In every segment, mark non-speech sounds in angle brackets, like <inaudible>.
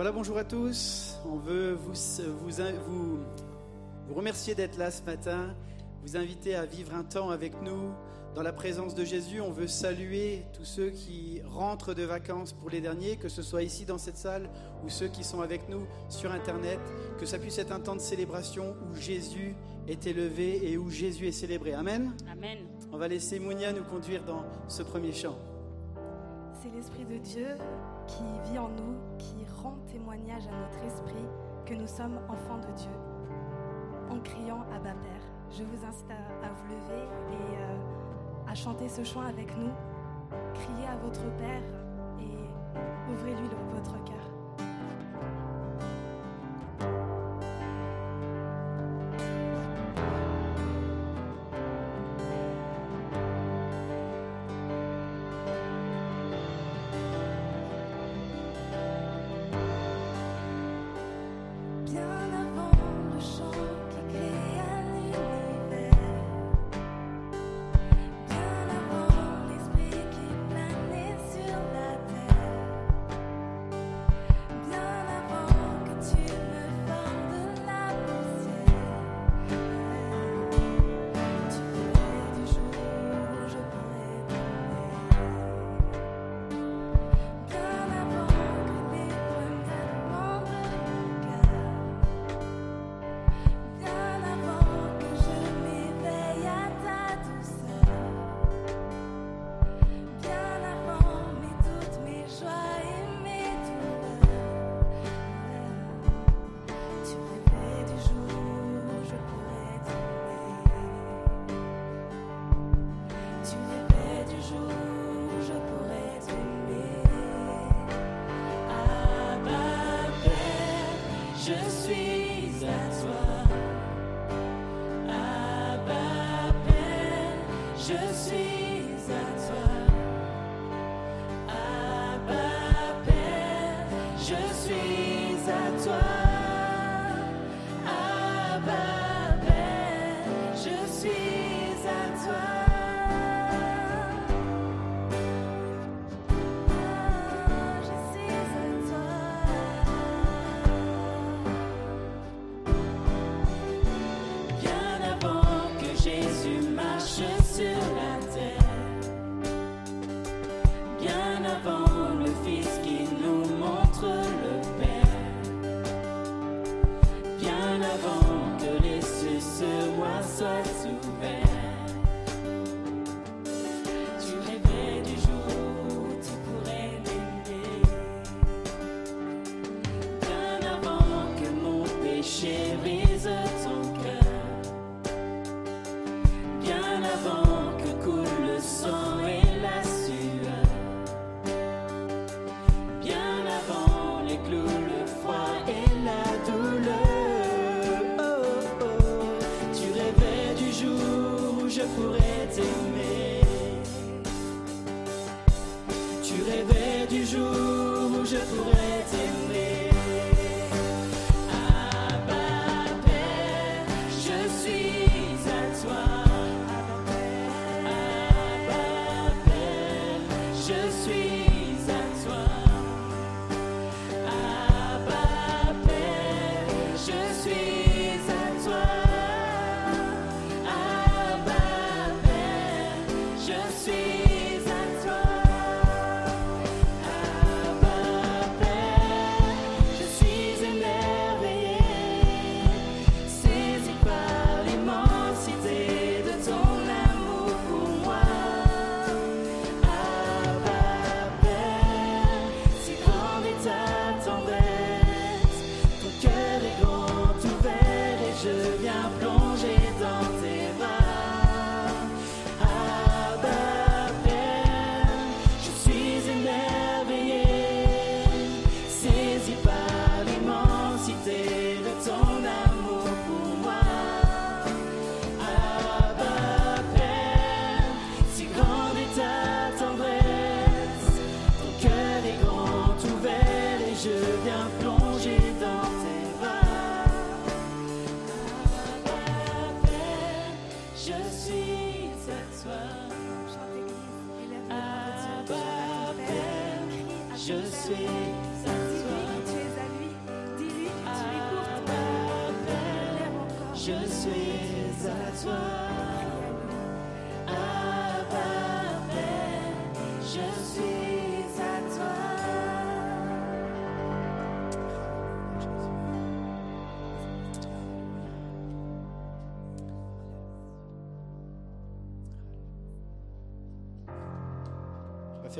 Voilà, bonjour à tous. On veut vous, vous, vous, remercier d'être là ce matin, vous inviter à vivre un temps avec nous dans la présence de Jésus. On veut saluer tous ceux qui rentrent de vacances pour les derniers, que ce soit ici dans cette salle ou ceux qui sont avec nous sur Internet, que ça puisse être un temps de célébration où Jésus est élevé et où Jésus est célébré. Amen. Amen. On va laisser Mounia nous conduire dans ce premier chant c'est l'Esprit de Dieu qui vit en nous, qui rend témoignage à notre esprit que nous sommes enfants de Dieu, en criant à Bas Père. Je vous incite à, vous lever et euh, à chanter ce chant avec nous. Criez à votre Père et ouvrez-lui votre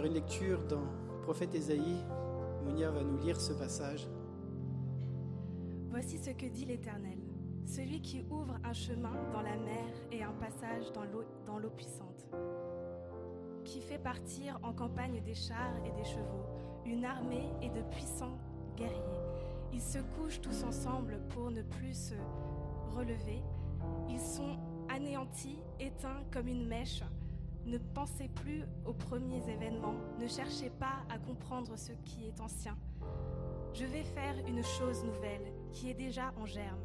une lecture dans le prophète Ésaïe. Monia va nous lire ce passage. Voici ce que dit l'Éternel, celui qui ouvre un chemin dans la mer et un passage dans l'eau puissante, qui fait partir en campagne des chars et des chevaux, une armée et de puissants guerriers. Ils se couchent tous ensemble pour ne plus se relever. Ils sont anéantis, éteints comme une mèche. Ne pensez plus aux premiers événements, ne cherchez pas à comprendre ce qui est ancien. Je vais faire une chose nouvelle qui est déjà en germe.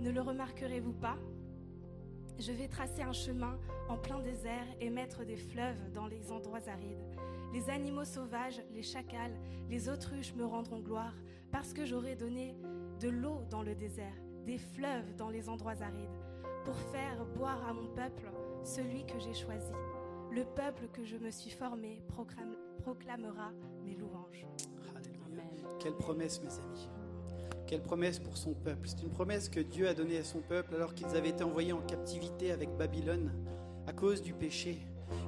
Ne le remarquerez-vous pas? Je vais tracer un chemin en plein désert et mettre des fleuves dans les endroits arides. Les animaux sauvages, les chacals, les autruches me rendront gloire parce que j'aurai donné de l'eau dans le désert, des fleuves dans les endroits arides, pour faire boire à mon peuple celui que j'ai choisi. Le peuple que je me suis formé proclame- proclamera mes louanges. Alléluia. Quelle promesse, mes amis. Quelle promesse pour son peuple. C'est une promesse que Dieu a donnée à son peuple alors qu'ils avaient été envoyés en captivité avec Babylone à cause du péché.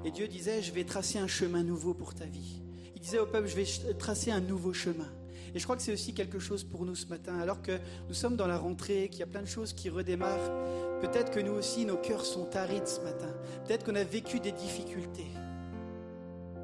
Et Dieu disait, je vais tracer un chemin nouveau pour ta vie. Il disait au peuple, je vais tracer un nouveau chemin. Et je crois que c'est aussi quelque chose pour nous ce matin, alors que nous sommes dans la rentrée, qu'il y a plein de choses qui redémarrent. Peut-être que nous aussi, nos cœurs sont arides ce matin. Peut-être qu'on a vécu des difficultés.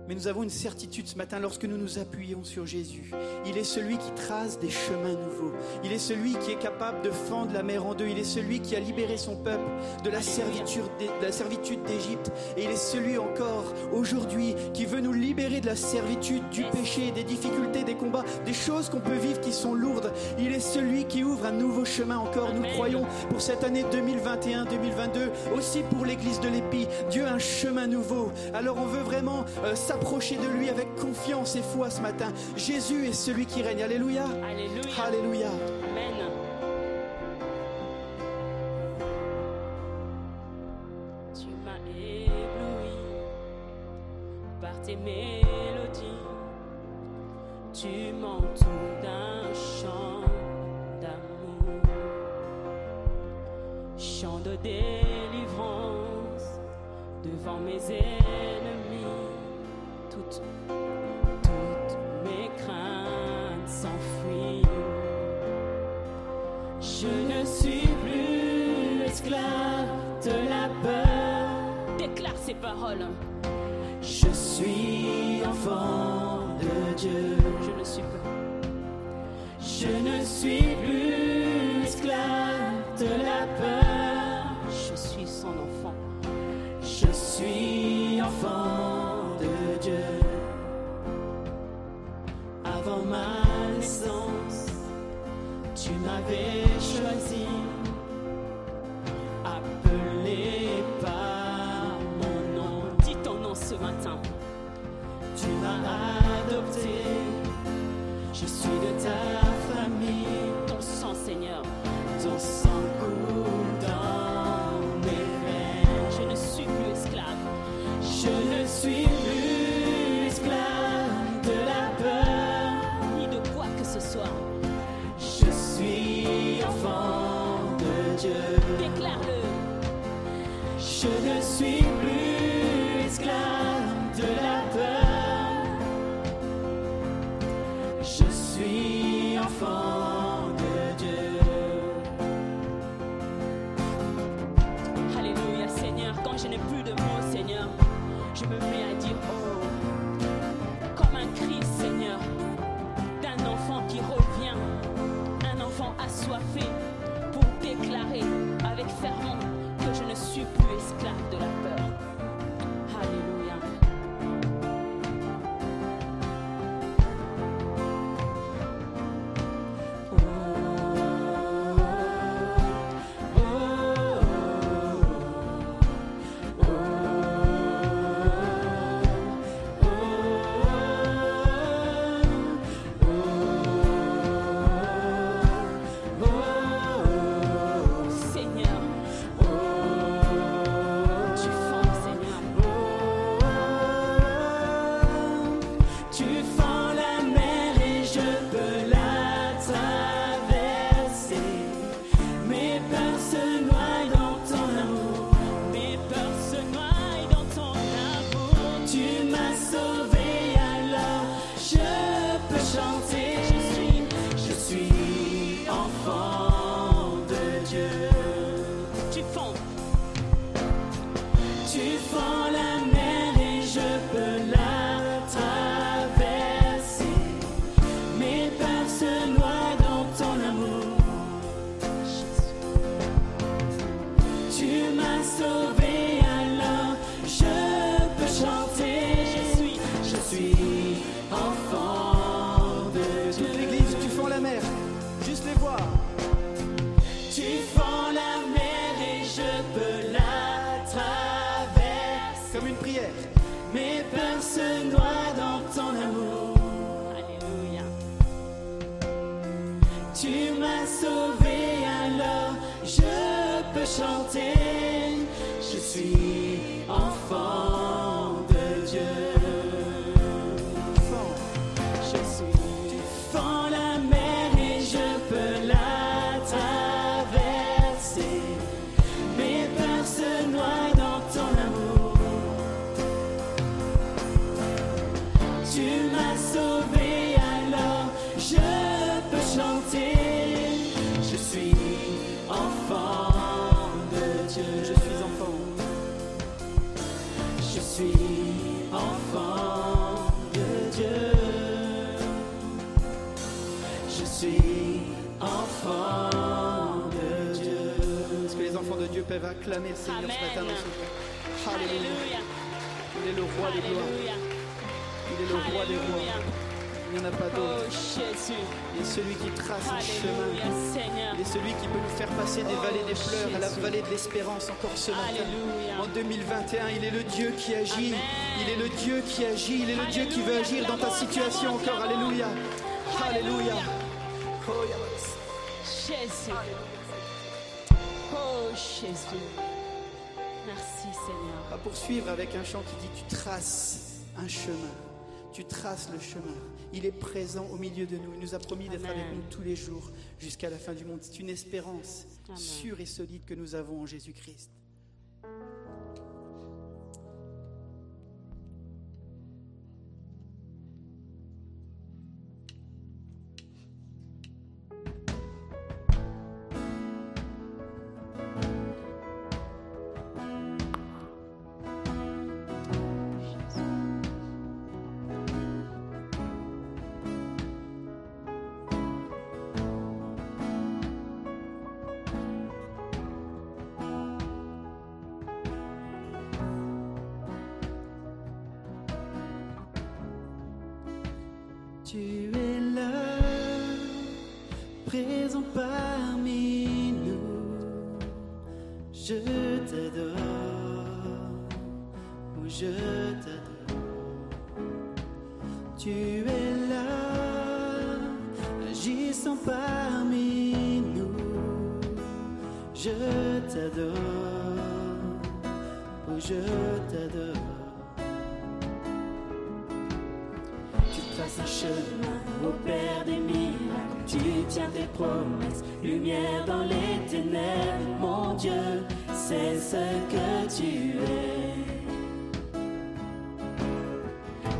Mais nous avons une certitude ce matin lorsque nous nous appuyons sur Jésus. Il est celui qui trace des chemins nouveaux. Il est celui qui est capable de fendre la mer en deux. Il est celui qui a libéré son peuple de la servitude d'Égypte. Et il est celui encore aujourd'hui qui veut nous libérer de la servitude, du péché, des difficultés, des combats, des choses qu'on peut vivre qui sont lourdes. Il est celui qui ouvre un nouveau chemin encore. Nous croyons pour cette année 2021-2022, aussi pour l'église de l'Épi. Dieu a un chemin nouveau. Alors on veut vraiment euh, s'approcher de lui avec confiance et foi ce matin. Jésus est celui qui règne. Alléluia. Alléluia. Alléluia. Amen. Tu m'as ébloui par tes mélodies. Tu m'entoures d'un chant d'amour, chant de délivrance devant mes ennemis. Toutes, mes craintes s'enfuient. Je ne suis plus esclave de la peur. Déclare ces paroles. Je suis enfant de Dieu. Je ne suis pas. Je ne suis plus esclave de la peur. Je suis son enfant. Je suis enfant de Dieu. Ma naissance, tu m'avais choisi, chanter. Je suis peuvent acclamer le Seigneur ce matin dans ce cœur Alléluia. Il est le roi des gloires. Il est le roi des rois. Il n'y en a pas Oh d'autre. Jésus. Il est celui qui trace un chemin. Seigneur. Il est celui qui peut nous faire passer des vallées des fleurs à la vallée de l'espérance encore ce matin. Alléluia. En 2021, il est le Dieu qui agit. Amen. Il est le Dieu qui agit. Il est le Dieu qui veut agir dans ta situation encore. Alléluia. Alléluia. Oh. Jésus. Jésus. Merci Seigneur. On va poursuivre avec un chant qui dit Tu traces un chemin. Tu traces le chemin. Il est présent au milieu de nous. Il nous a promis d'être avec nous tous les jours jusqu'à la fin du monde. C'est une espérance Amen. sûre et solide que nous avons en Jésus-Christ. Dans les ténèbres. Mon Dieu, c'est ce que tu es.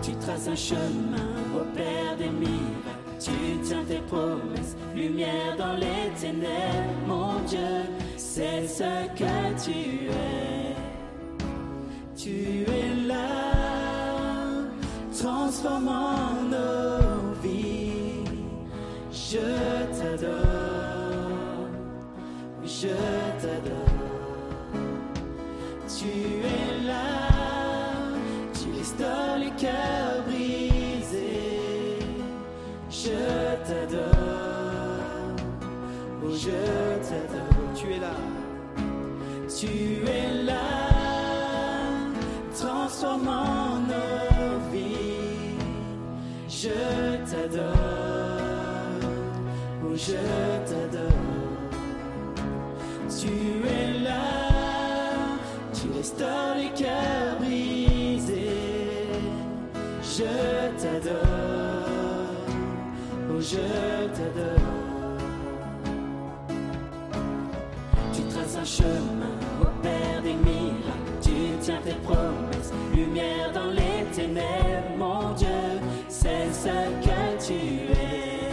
Tu traces un chemin au Père des miracles. Tu tiens tes promesses, lumière dans les ténèbres. Mon Dieu, c'est ce que tu es. Tu es là, transformant nos vies. Je t'adore, je t'adore. Tu es là, tu restaures les cœurs brisés. Je t'adore, oh je t'adore. Tu es là. Tu es là, transformant nos vies. Je t'adore, oh je t'adore. Tu es là, tu restaures les cœurs brisés. Je t'adore, oh je t'adore. Tu traces un chemin au Père des miracles. Tu tiens tes promesses, lumière dans les ténèbres. Mon Dieu, c'est ce que tu es.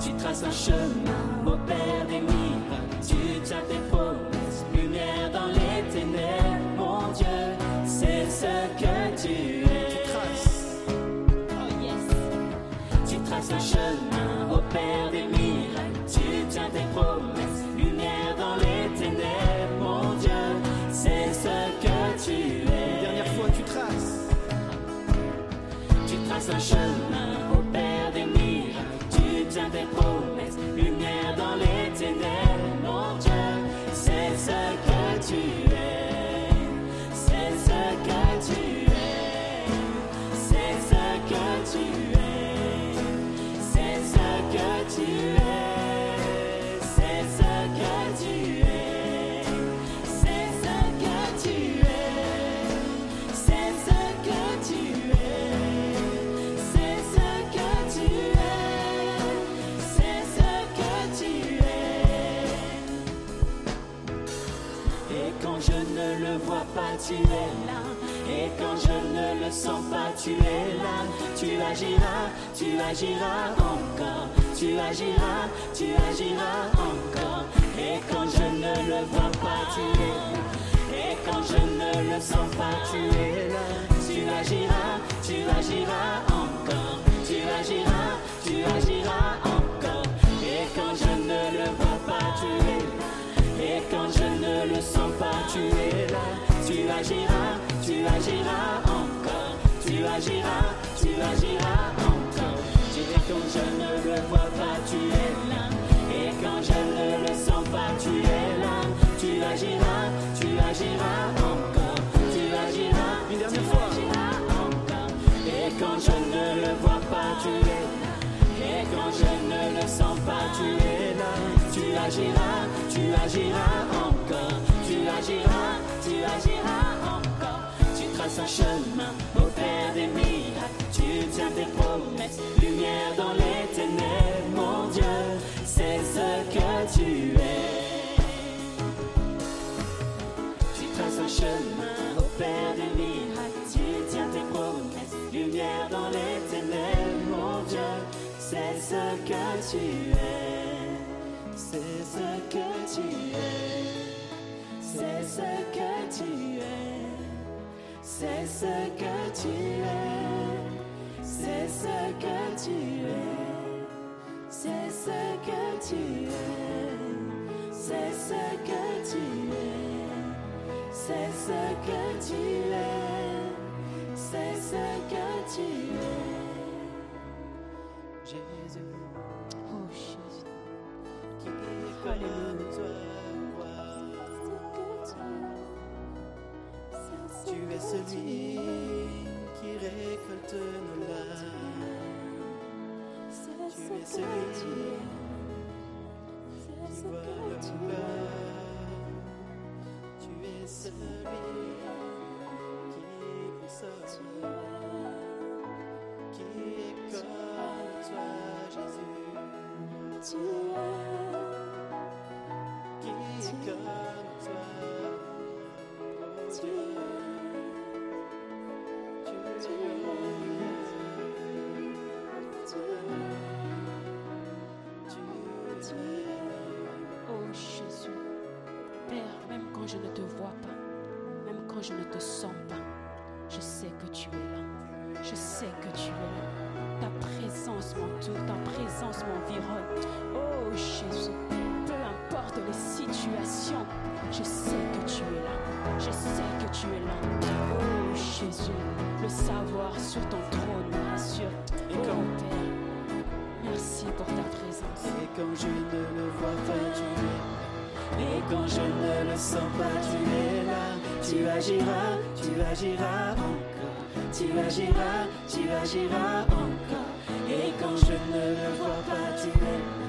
Tu traces un chemin au père des Milles, tu tiens tes lumière dans les ténèbres, mon Dieu, c'est ce que tu es. Tu traces, tu traces un chemin. Au père des Milles, tu tiens tes promesses, lumière dans les ténèbres, mon Dieu, c'est ce que tu es. Dernière fois, tu traces, tu traces un chemin. Tu es là. Et quand je ne le sens pas, tu es là. Tu agiras, tu agiras encore. Tu agiras, tu agiras encore. Et quand je ne le vois pas, tu es là. Et quand je ne le sens pas, tu es là. Tu agiras, tu agiras encore. Agiras encore. Tu agiras, tu agiras encore. Tu traces un chemin au Père des miracles. Tu tiens tes promesses, lumière dans les ténèbres. Mon Dieu, c'est ce que tu es. Tu traces un chemin au Père des miracles. Tu tiens tes promesses, lumière dans les ténèbres. Mon Dieu, c'est ce que tu es. C'est ce que tu es, c'est ce que tu es, c'est ce que tu es, c'est ce que tu es, c'est ce que tu es, c'est ce que tu es, c'est ce que tu es, c'est ce que tu es. Tu es celui qui récolte nos larmes. Tu es celui qui voit pleurs. Tu es celui agiras, tu agiras encore. Tu agiras, tu agiras encore. Et quand je ne le vois pas, tu es là.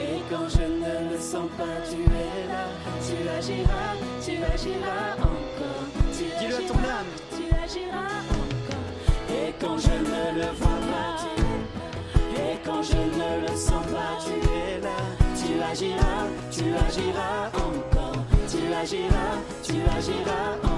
Et quand je ne le sens pas, tu es là. Tu agiras, tu agiras encore. Tu Dis-le à ton agiras, âme. Tu agiras encore. Et quand je ne le vois pas, tu es là. Et quand je ne le sens pas, tu es là. Tu agiras, tu agiras encore. Tu agiras, tu agiras encore.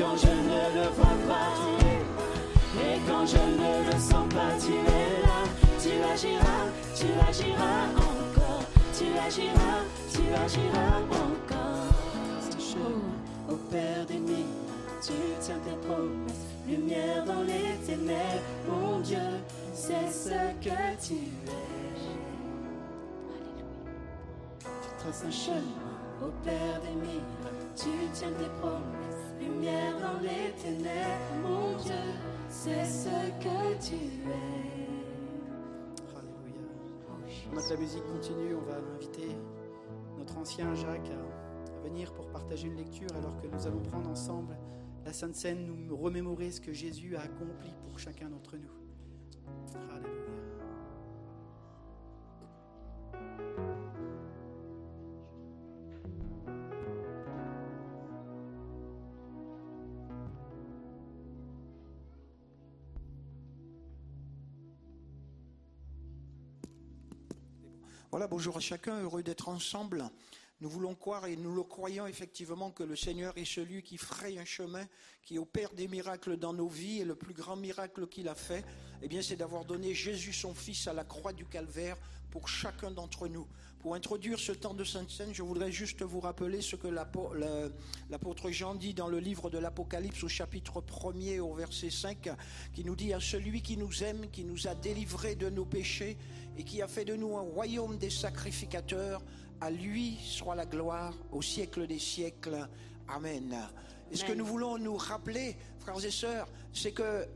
Quand je ne le vois pas, tu. Et quand je ne le sens pas, tu es là. Tu agiras, tu agiras encore. Tu agiras, tu agiras encore. Ce chemin au Père des mille, tu tiens tes promesses. Lumière dans les ténèbres, mon Dieu, c'est ce que tu es. Tu traces un chemin au Père des miracles, tu tiens tes promesses. Lumière dans les ténèbres, mon Dieu, c'est ce que tu es. Alléluia. Pendant que la musique continue, on va inviter notre ancien Jacques à, à venir pour partager une lecture alors que nous allons prendre ensemble la Sainte Seine, nous remémorer ce que Jésus a accompli pour chacun d'entre nous. Alléluia. Voilà, bonjour à chacun, heureux d'être ensemble. Nous voulons croire et nous le croyons effectivement que le Seigneur est celui qui fraye un chemin, qui opère des miracles dans nos vies et le plus grand miracle qu'il a fait, eh bien, c'est d'avoir donné Jésus son Fils à la croix du calvaire pour chacun d'entre nous. Pour introduire ce temps de Sainte Seine, je voudrais juste vous rappeler ce que l'apôtre Jean dit dans le livre de l'Apocalypse au chapitre 1er au verset 5, qui nous dit à celui qui nous aime, qui nous a délivrés de nos péchés et qui a fait de nous un royaume des sacrificateurs, à lui soit la gloire au siècle des siècles. Amen. Et ce que nous voulons nous rappeler, frères et sœurs, c'est que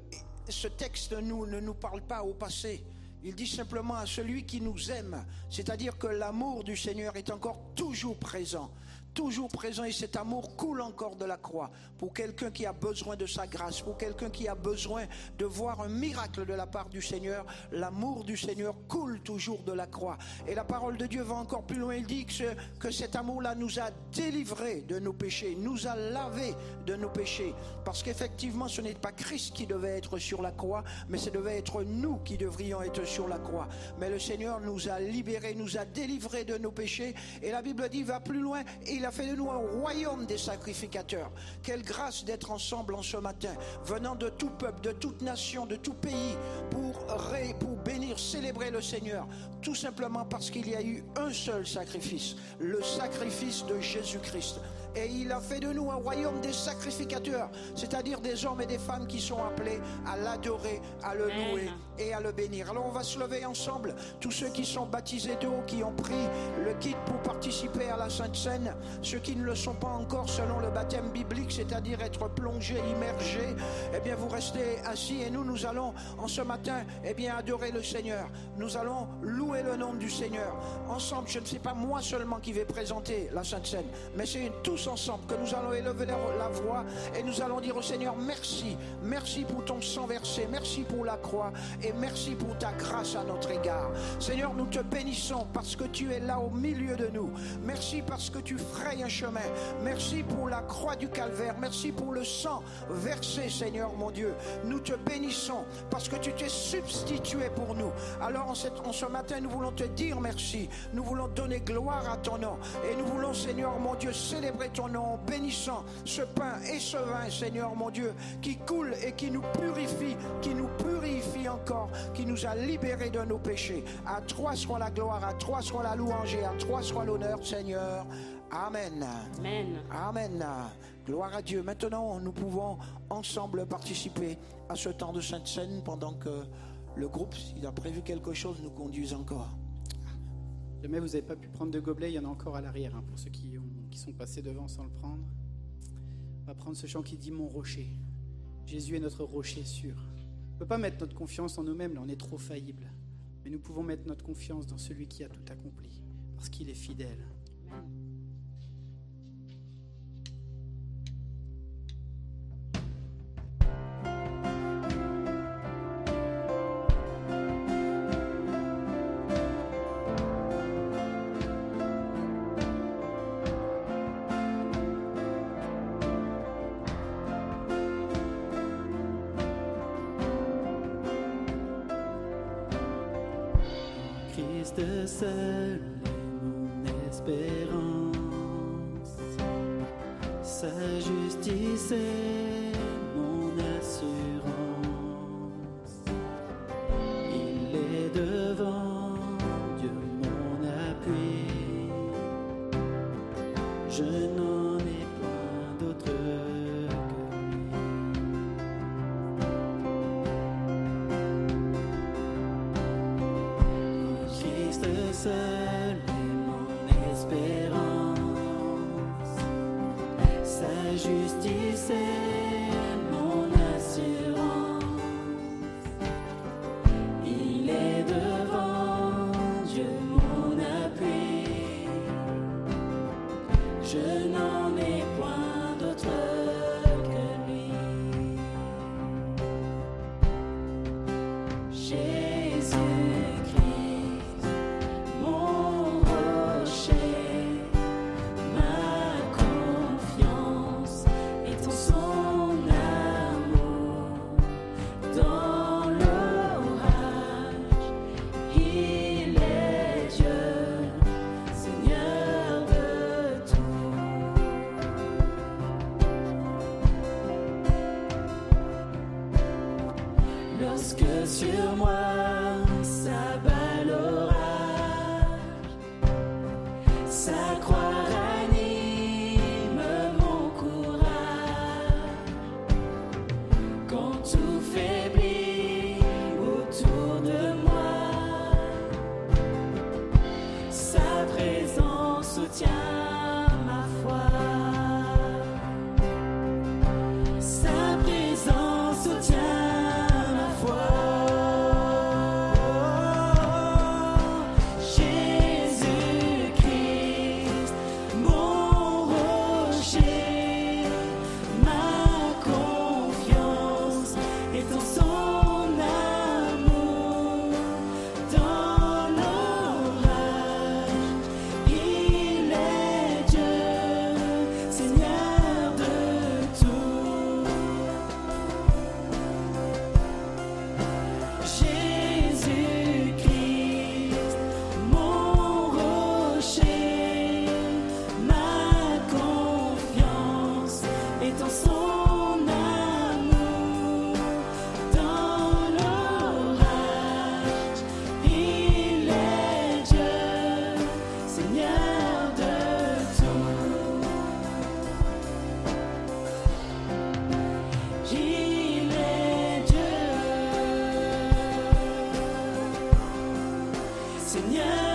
ce texte nous, ne nous parle pas au passé. Il dit simplement à celui qui nous aime, c'est-à-dire que l'amour du Seigneur est encore toujours présent. Toujours présent et cet amour coule encore de la croix pour quelqu'un qui a besoin de sa grâce, pour quelqu'un qui a besoin de voir un miracle de la part du Seigneur. L'amour du Seigneur coule toujours de la croix. Et la parole de Dieu va encore plus loin. Il dit que, que cet amour-là nous a délivrés de nos péchés, nous a lavés de nos péchés. Parce qu'effectivement, ce n'est pas Christ qui devait être sur la croix, mais ce devait être nous qui devrions être sur la croix. Mais le Seigneur nous a libérés, nous a délivrés de nos péchés. Et la Bible dit, va plus loin, a fait de nous un royaume des sacrificateurs. Quelle grâce d'être ensemble en ce matin, venant de tout peuple, de toute nation, de tout pays, pour, ré- pour bénir, célébrer le Seigneur. Tout simplement parce qu'il y a eu un seul sacrifice, le sacrifice de Jésus-Christ. Et il a fait de nous un royaume des sacrificateurs, c'est-à-dire des hommes et des femmes qui sont appelés à l'adorer, à le louer et à le bénir. Alors on va se lever ensemble, tous ceux qui sont baptisés d'eau, qui ont pris le kit pour participer à la Sainte Seine, ceux qui ne le sont pas encore selon le baptême biblique, c'est-à-dire être plongés, immergés, eh bien vous restez assis et nous, nous allons en ce matin, eh bien adorer le Seigneur. Nous allons louer le nom du Seigneur. Ensemble, je ne sais pas moi seulement qui vais présenter la Sainte Seine, mais c'est tous ensemble que nous allons élever la voix et nous allons dire au Seigneur merci, merci pour ton sang versé, merci pour la croix et merci pour ta grâce à notre égard. Seigneur, nous te bénissons parce que tu es là au milieu de nous. Merci parce que tu frayes un chemin. Merci pour la croix du calvaire. Merci pour le sang versé, Seigneur mon Dieu. Nous te bénissons parce que tu t'es substitué pour nous. Alors en, ce matin, nous voulons te dire merci. Nous voulons donner gloire à ton nom. Et nous voulons, Seigneur mon Dieu, célébrer ton nom en bénissant ce pain et ce vin, Seigneur mon Dieu, qui coule et qui nous purifie, qui nous purifie encore, qui nous a libérés de nos péchés. À toi soit la gloire, à toi soit la louange et à toi soit l'honneur, Seigneur. Amen. Amen. Amen. Gloire à Dieu. Maintenant, nous pouvons ensemble participer à ce temps de Sainte Seine pendant que le groupe, s'il a prévu quelque chose, nous conduise encore. Jamais vous n'avez pas pu prendre de gobelet, il y en a encore à l'arrière, hein, pour ceux qui, ont- qui sont passés devant sans le prendre. On va prendre ce chant qui dit Mon rocher. Jésus est notre rocher sûr. On ne peut pas mettre notre confiance en nous-mêmes, là on est trop faillible. Mais nous pouvons mettre notre confiance dans celui qui a tout accompli, parce qu'il est fidèle. Sa justice est mon assurance. Seigneur de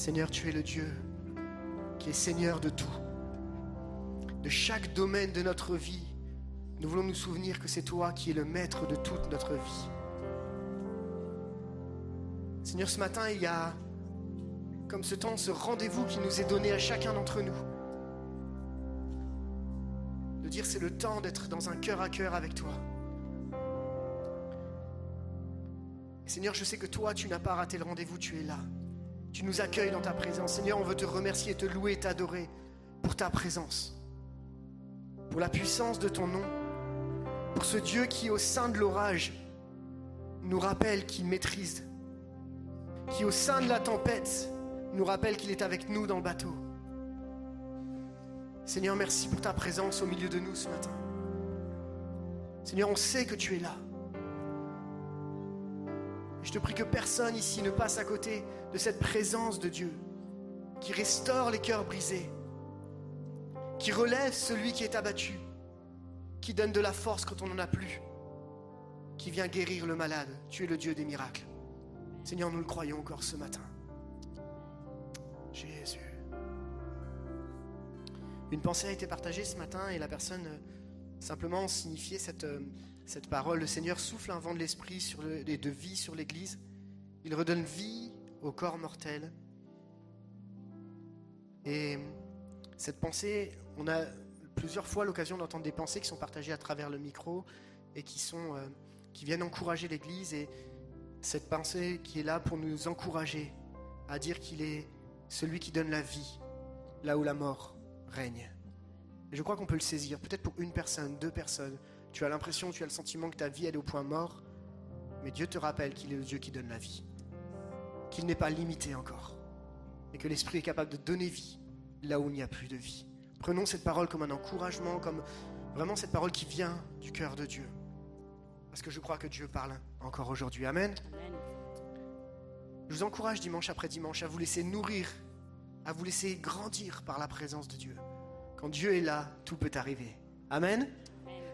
Seigneur, tu es le Dieu qui est Seigneur de tout. De chaque domaine de notre vie, nous voulons nous souvenir que c'est toi qui es le maître de toute notre vie. Seigneur, ce matin, il y a comme ce temps, ce rendez-vous qui nous est donné à chacun d'entre nous. De dire c'est le temps d'être dans un cœur à cœur avec toi. Seigneur, je sais que toi, tu n'as pas raté le rendez-vous, tu es là. Tu nous accueilles dans ta présence. Seigneur, on veut te remercier, te louer, t'adorer pour ta présence, pour la puissance de ton nom, pour ce Dieu qui, au sein de l'orage, nous rappelle qu'il maîtrise, qui, au sein de la tempête, nous rappelle qu'il est avec nous dans le bateau. Seigneur, merci pour ta présence au milieu de nous ce matin. Seigneur, on sait que tu es là. Je te prie que personne ici ne passe à côté de cette présence de Dieu qui restaure les cœurs brisés, qui relève celui qui est abattu, qui donne de la force quand on n'en a plus, qui vient guérir le malade. Tu es le Dieu des miracles. Seigneur, nous le croyons encore ce matin. Jésus. Une pensée a été partagée ce matin et la personne euh, simplement signifiait cette, euh, cette parole. Le Seigneur souffle un vent de l'esprit et de vie sur l'Église. Il redonne vie au corps mortel. Et cette pensée, on a plusieurs fois l'occasion d'entendre des pensées qui sont partagées à travers le micro et qui, sont, euh, qui viennent encourager l'Église. Et cette pensée qui est là pour nous encourager à dire qu'il est celui qui donne la vie là où la mort règne. Et je crois qu'on peut le saisir, peut-être pour une personne, deux personnes. Tu as l'impression, tu as le sentiment que ta vie elle est au point mort, mais Dieu te rappelle qu'il est le Dieu qui donne la vie, qu'il n'est pas limité encore, et que l'Esprit est capable de donner vie là où il n'y a plus de vie. Prenons cette parole comme un encouragement, comme vraiment cette parole qui vient du cœur de Dieu. Parce que je crois que Dieu parle encore aujourd'hui. Amen. Je vous encourage dimanche après dimanche à vous laisser nourrir, à vous laisser grandir par la présence de Dieu. Quand Dieu est là, tout peut arriver. Amen.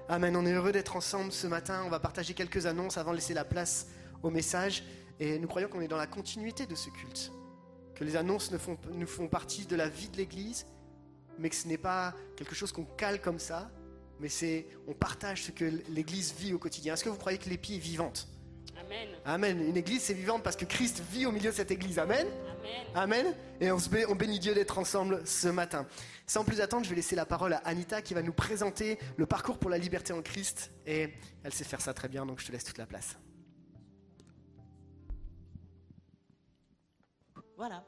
Amen. On est heureux d'être ensemble ce matin. On va partager quelques annonces avant de laisser la place au message. Et nous croyons qu'on est dans la continuité de ce culte. Que les annonces nous font partie de la vie de l'Église, mais que ce n'est pas quelque chose qu'on cale comme ça, mais c'est on partage ce que l'Église vit au quotidien. Est-ce que vous croyez que l'épi est vivante Amen. Amen. Une Église, c'est vivante parce que Christ vit au milieu de cette Église. Amen. Amen. Amen. Et on, se bé- on bénit Dieu d'être ensemble ce matin. Sans plus attendre, je vais laisser la parole à Anita qui va nous présenter le parcours pour la liberté en Christ. Et elle sait faire ça très bien, donc je te laisse toute la place. Voilà.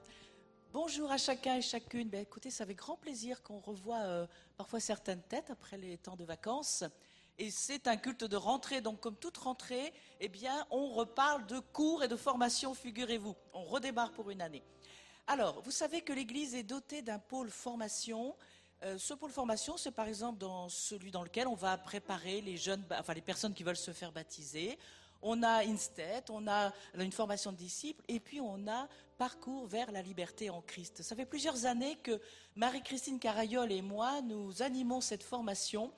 Bonjour à chacun et chacune. Ben, écoutez, c'est avec grand plaisir qu'on revoit euh, parfois certaines têtes après les temps de vacances. Et c'est un culte de rentrée, donc comme toute rentrée, eh bien, on reparle de cours et de formation, figurez-vous. On redémarre pour une année. Alors, vous savez que l'Église est dotée d'un pôle formation. Euh, ce pôle formation, c'est par exemple celui dans lequel on va préparer les jeunes, enfin les personnes qui veulent se faire baptiser. On a Instead, on a une formation de disciples, et puis on a Parcours vers la liberté en Christ. Ça fait plusieurs années que Marie-Christine Carayol et moi, nous animons cette formation.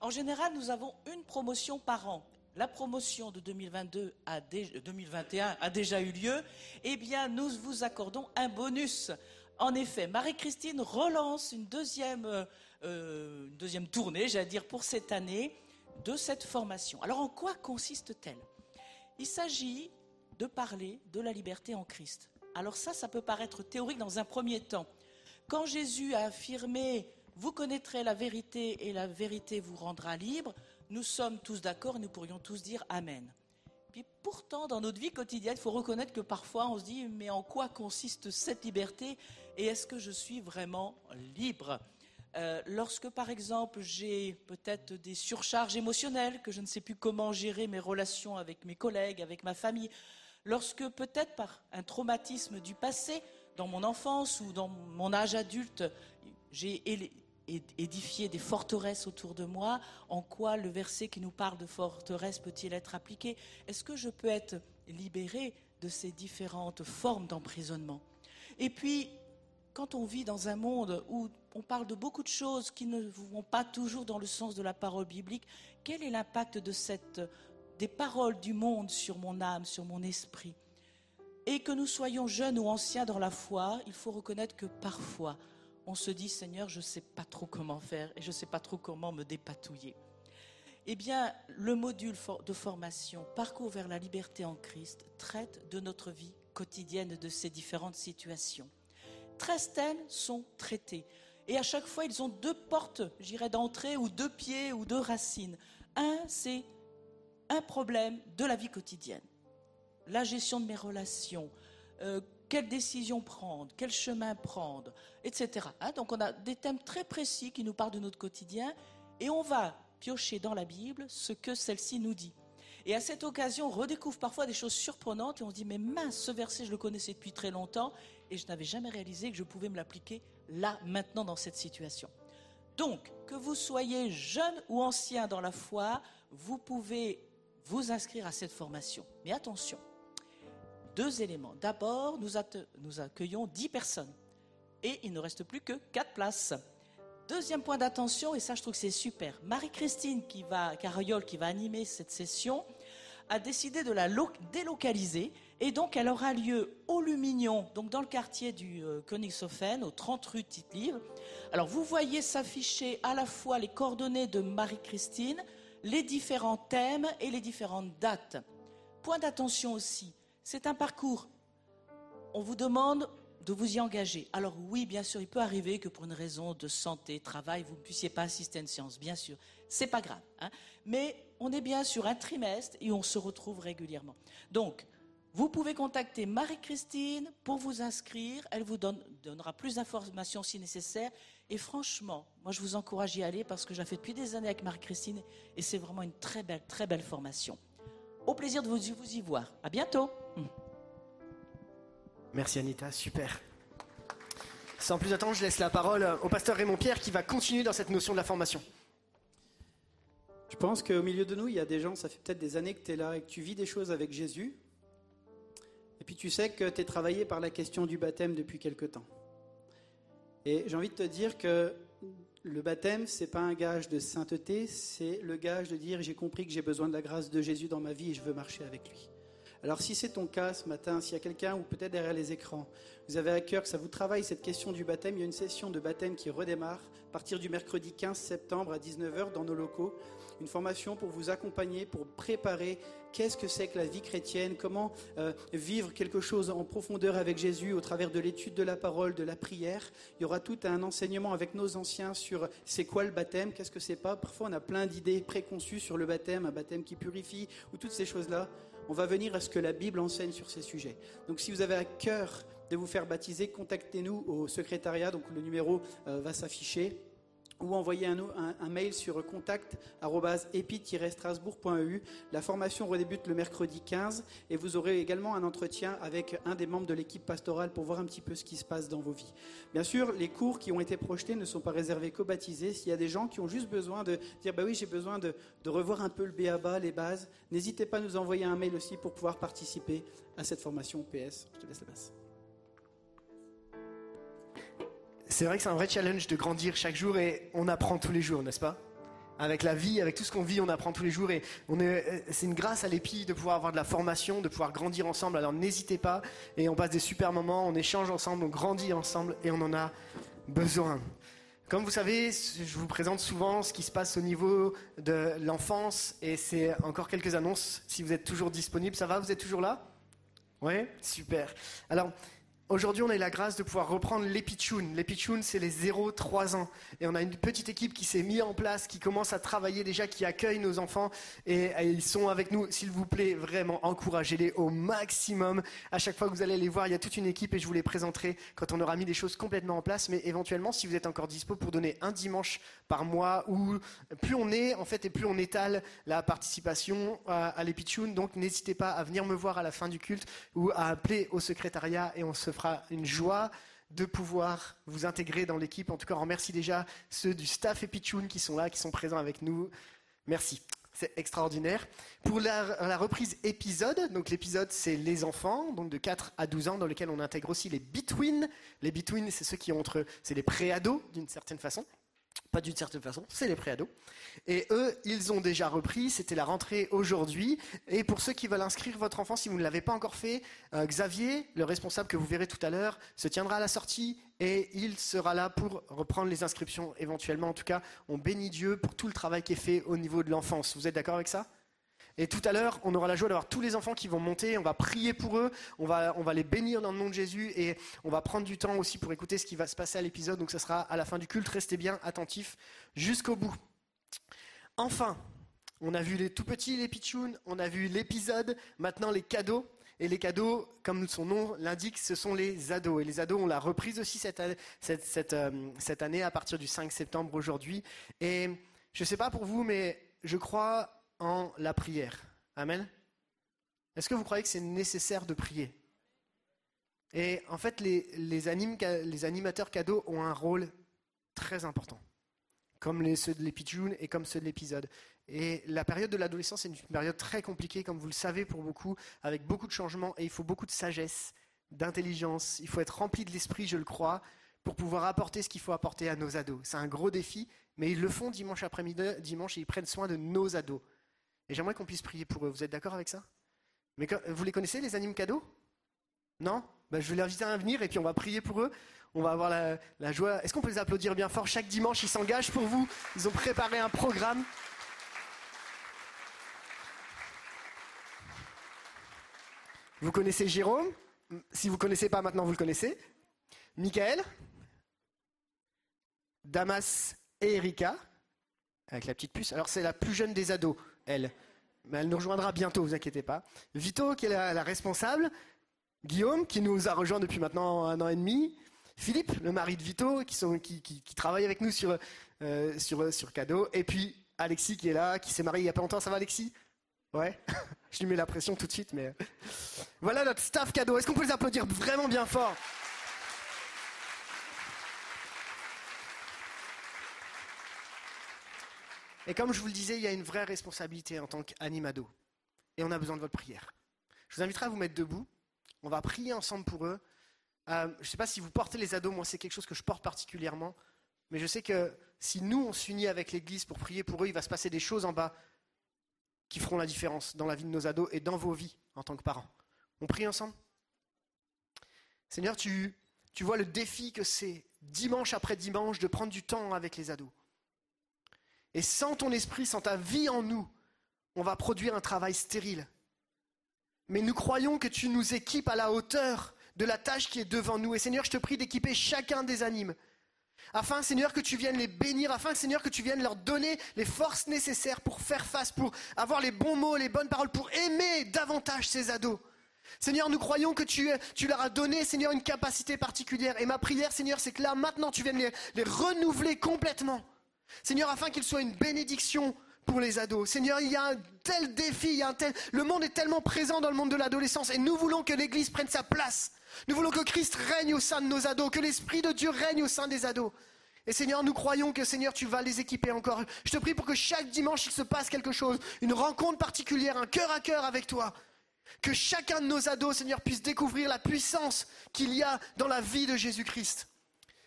En général, nous avons une promotion par an. La promotion de 2022 a dé- 2021 a déjà eu lieu. Eh bien, nous vous accordons un bonus. En effet, Marie-Christine relance une deuxième, euh, euh, une deuxième tournée, j'allais dire, pour cette année de cette formation. Alors, en quoi consiste-t-elle? Il s'agit de parler de la liberté en Christ. Alors ça, ça peut paraître théorique dans un premier temps. Quand Jésus a affirmé Vous connaîtrez la vérité et la vérité vous rendra libre, nous sommes tous d'accord et nous pourrions tous dire Amen. Puis pourtant, dans notre vie quotidienne, il faut reconnaître que parfois on se dit Mais en quoi consiste cette liberté et est-ce que je suis vraiment libre? Euh, Lorsque, par exemple, j'ai peut-être des surcharges émotionnelles, que je ne sais plus comment gérer mes relations avec mes collègues, avec ma famille, lorsque peut-être par un traumatisme du passé, dans mon enfance ou dans mon âge adulte, j'ai élé- é- édifié des forteresses autour de moi, en quoi le verset qui nous parle de forteresse peut-il être appliqué? Est-ce que je peux être libéré de ces différentes formes d'emprisonnement? Et puis, quand on vit dans un monde où on parle de beaucoup de choses qui ne vont pas toujours dans le sens de la parole biblique, quel est l'impact de cette, des paroles du monde sur mon âme, sur mon esprit? Et que nous soyons jeunes ou anciens dans la foi, il faut reconnaître que parfois, on se dit Seigneur, je ne sais pas trop comment faire et je ne sais pas trop comment me dépatouiller. Eh bien, le module de formation Parcours vers la liberté en Christ traite de notre vie quotidienne, de ces différentes situations. 13 thèmes sont traités. Et à chaque fois, ils ont deux portes, j'irais d'entrée, ou deux pieds, ou deux racines. Un, c'est un problème de la vie quotidienne. La gestion de mes relations, euh, quelle décision prendre, quel chemin prendre, etc. Hein, donc on a des thèmes très précis qui nous parlent de notre quotidien et on va piocher dans la Bible ce que celle-ci nous dit. Et à cette occasion, on redécouvre parfois des choses surprenantes et on se dit, mais mince, ce verset, je le connaissais depuis très longtemps et je n'avais jamais réalisé que je pouvais me l'appliquer là, maintenant, dans cette situation. Donc, que vous soyez jeune ou ancien dans la foi, vous pouvez vous inscrire à cette formation. Mais attention, deux éléments. D'abord, nous, accueillons 10 personnes et il ne reste plus que 4 places. Deuxième point d'attention, et ça je trouve que c'est super, Marie-Christine qui va, qui va animer cette session, a décidé de la délocaliser et donc elle aura lieu au Lumignon, donc dans le quartier du euh, Königshofen, au 30 rue Tite-Livre. Alors vous voyez s'afficher à la fois les coordonnées de Marie-Christine, les différents thèmes et les différentes dates. Point d'attention aussi, c'est un parcours. On vous demande de vous y engager. Alors oui, bien sûr, il peut arriver que pour une raison de santé, travail, vous ne puissiez pas assister à une séance, bien sûr. C'est pas grave. Hein. Mais on est bien sur un trimestre et on se retrouve régulièrement. Donc, vous pouvez contacter Marie-Christine pour vous inscrire. Elle vous donnera plus d'informations si nécessaire. Et franchement, moi, je vous encourage à y aller parce que j'ai fait depuis des années avec Marie-Christine et c'est vraiment une très belle, très belle formation. Au plaisir de vous, y voir. À bientôt. Merci Anita, super. Sans plus attendre, je laisse la parole au pasteur Raymond Pierre qui va continuer dans cette notion de la formation. Je pense qu'au milieu de nous, il y a des gens, ça fait peut-être des années que tu es là et que tu vis des choses avec Jésus. Et puis tu sais que tu es travaillé par la question du baptême depuis quelque temps. Et j'ai envie de te dire que le baptême, c'est pas un gage de sainteté, c'est le gage de dire j'ai compris que j'ai besoin de la grâce de Jésus dans ma vie et je veux marcher avec lui. Alors si c'est ton cas ce matin, s'il y a quelqu'un ou peut-être derrière les écrans, vous avez à cœur que ça vous travaille cette question du baptême, il y a une session de baptême qui redémarre à partir du mercredi 15 septembre à 19h dans nos locaux. Une formation pour vous accompagner, pour préparer qu'est-ce que c'est que la vie chrétienne, comment euh, vivre quelque chose en profondeur avec Jésus au travers de l'étude de la parole, de la prière. Il y aura tout un enseignement avec nos anciens sur c'est quoi le baptême, qu'est-ce que c'est pas. Parfois on a plein d'idées préconçues sur le baptême, un baptême qui purifie ou toutes ces choses-là on va venir à ce que la Bible enseigne sur ces sujets. Donc si vous avez à cœur de vous faire baptiser, contactez-nous au secrétariat, donc le numéro euh, va s'afficher ou envoyez un, mail sur contact.epi-strasbourg.eu. La formation redébute le mercredi 15 et vous aurez également un entretien avec un des membres de l'équipe pastorale pour voir un petit peu ce qui se passe dans vos vies. Bien sûr, les cours qui ont été projetés ne sont pas réservés qu'aux baptisés. S'il y a des gens qui ont juste besoin de dire, bah oui, j'ai besoin de, de, revoir un peu le BABA, les bases, n'hésitez pas à nous envoyer un mail aussi pour pouvoir participer à cette formation PS. Je te laisse la passe c'est vrai que c'est un vrai challenge de grandir chaque jour et on apprend tous les jours, n'est-ce pas? Avec la vie, avec tout ce qu'on vit, on apprend tous les jours et euh, c'est une grâce à l'épi de pouvoir avoir de la formation, de pouvoir grandir ensemble. Alors n'hésitez pas et on passe des super moments, on échange ensemble, on grandit ensemble et on en a besoin. Comme vous savez, je vous présente souvent ce qui se passe au niveau de l'enfance et c'est encore quelques annonces. Si vous êtes toujours disponible, ça va? Vous êtes toujours là? Oui Super. Alors, Aujourd'hui, on a eu la grâce de pouvoir reprendre l'Epichun. L'Epichun, c'est les 0-3 ans. Et on a une petite équipe qui s'est mise en place, qui commence à travailler déjà, qui accueille nos enfants. Et, ils sont avec nous. S'il vous plaît, vraiment, encouragez-les au maximum. À chaque fois que vous allez les voir, il y a toute une équipe et je vous les présenterai quand on aura mis des choses complètement en place. Mais éventuellement, si vous êtes encore dispo pour donner un dimanche par mois, ou plus on est, en fait, et plus on étale la participation à, à Donc, n'hésitez pas à venir me voir à la fin du culte ou à appeler au secrétariat et on se fera une joie de pouvoir vous intégrer dans l'équipe. En tout cas, on remercie déjà ceux du staff Epichun qui sont là, qui sont présents avec nous. Merci. C'est extraordinaire. Pour la, reprise épisode, donc l'épisode c'est les enfants, donc de 4 à 12 ans, dans lequel on intègre aussi les between. Les between, c'est ceux qui ont entre, c'est les pré-ados d'une certaine façon. Pas d'une certaine façon, c'est les préados. Et eux, ils ont déjà repris, c'était la rentrée aujourd'hui. Et pour ceux qui veulent inscrire votre enfant, si vous ne l'avez pas encore fait, euh, Xavier, le responsable que vous verrez tout à l'heure, se tiendra à la sortie et il sera là pour reprendre les inscriptions éventuellement. En tout cas, on bénit Dieu pour tout le travail qui est fait au niveau de l'enfance. Vous êtes d'accord avec ça? Et tout à l'heure, on aura la joie d'avoir tous les enfants qui vont monter, on va prier pour eux, on va, on va les bénir dans le nom de Jésus et on va prendre du temps aussi pour écouter ce qui va se passer à l'épisode. Donc ça sera à la fin du culte, restez bien attentifs jusqu'au bout. Enfin, on a vu les tout petits, les pitchouns, on a vu l'épisode, maintenant les cadeaux. Et les cadeaux, comme son nom l'indique, ce sont les ados. Et les ados, on l'a reprise aussi cette, cette, euh, cette année à partir du 5 septembre aujourd'hui. Et je ne sais pas pour vous, mais je crois en la prière. Amen. Est-ce que vous croyez que c'est nécessaire de prier? Et en fait, les, animateurs cadeaux ont un rôle très important. comme ceux de l'épitune et comme ceux de l'épisode. Et la période de l'adolescence est une période très compliquée, comme vous le savez pour beaucoup, avec beaucoup de changements, et il faut beaucoup de sagesse, d'intelligence, il faut être rempli de l'esprit, je le crois, pour pouvoir apporter ce qu'il faut apporter à nos ados. C'est un gros défi, mais ils le font dimanche après-midi, dimanche, et ils prennent soin de nos ados. Et j'aimerais qu'on puisse prier pour eux. Vous êtes d'accord avec ça? Mais Vous les connaissez, les animes cadeaux? Non? Ben, Je vais les inviter à venir, et puis on va prier pour eux. On va avoir la, la joie. Est-ce qu'on peut les applaudir bien fort? Chaque dimanche, ils s'engagent pour vous. Ils ont préparé un programme. Vous connaissez Jérôme? Si vous ne connaissez pas maintenant, vous le connaissez. Michael? Damas et Erika, avec la petite puce. Alors c'est la plus jeune des ados, elle. Mais elle nous rejoindra bientôt, vous inquiétez pas. Vito, qui est la, responsable. Guillaume, qui nous a rejoint depuis maintenant un an et demi. Philippe, le mari de Vito, qui, travaille avec nous sur, euh, sur, sur Cadeau. Et puis Alexis, qui est là, qui s'est marié il n'y a pas longtemps. Ça va, Alexis? Ouais <laughs> Je lui mets la pression tout de suite, mais. Voilà notre staff cadeau. Est-ce qu'on peut les applaudir vraiment bien fort? Et comme je vous le disais, il y a une vraie responsabilité en tant qu'animado. Et on a besoin de votre prière. Je vous inviterai à vous mettre debout. On va prier ensemble pour eux. Euh, je ne sais pas si vous portez les ados, moi c'est quelque chose que je porte particulièrement. Mais je sais que si nous on s'unit avec l'Église pour prier pour eux, il va se passer des choses en bas qui feront la différence dans la vie de nos ados et dans vos vies en tant que parents. On prie ensemble Seigneur, tu, tu vois le défi que c'est dimanche après dimanche de prendre du temps avec les ados. Et sans ton esprit, sans ta vie en nous, on va produire un travail stérile. Mais nous croyons que tu nous équipes à la hauteur de la tâche qui est devant nous. Et Seigneur, je te prie d'équiper chacun des animes. Afin, Seigneur, que tu viennes les bénir, afin, Seigneur, que tu viennes leur donner les forces nécessaires pour faire face, pour avoir les bons mots, les bonnes paroles, pour aimer davantage ces ados. Seigneur, nous croyons que tu, tu, leur as donné, Seigneur, une capacité particulière. Et ma prière, Seigneur, c'est que là, maintenant, tu viennes les renouveler complètement. Seigneur, afin qu'il soit une bénédiction pour les ados. Seigneur, il y a un tel défi, il y a un tel... le monde est tellement présent dans le monde de l'adolescence et nous voulons que l'Église prenne sa place. Nous voulons que Christ règne au sein de nos ados, que l'Esprit de Dieu règne au sein des ados. Et Seigneur, nous croyons que Seigneur, tu vas les équiper encore. Je te prie pour que chaque dimanche, il se passe quelque chose, une rencontre particulière, un cœur à cœur avec toi. Que chacun de nos ados, Seigneur, puisse découvrir la puissance qu'il y a dans la vie de Jésus-Christ.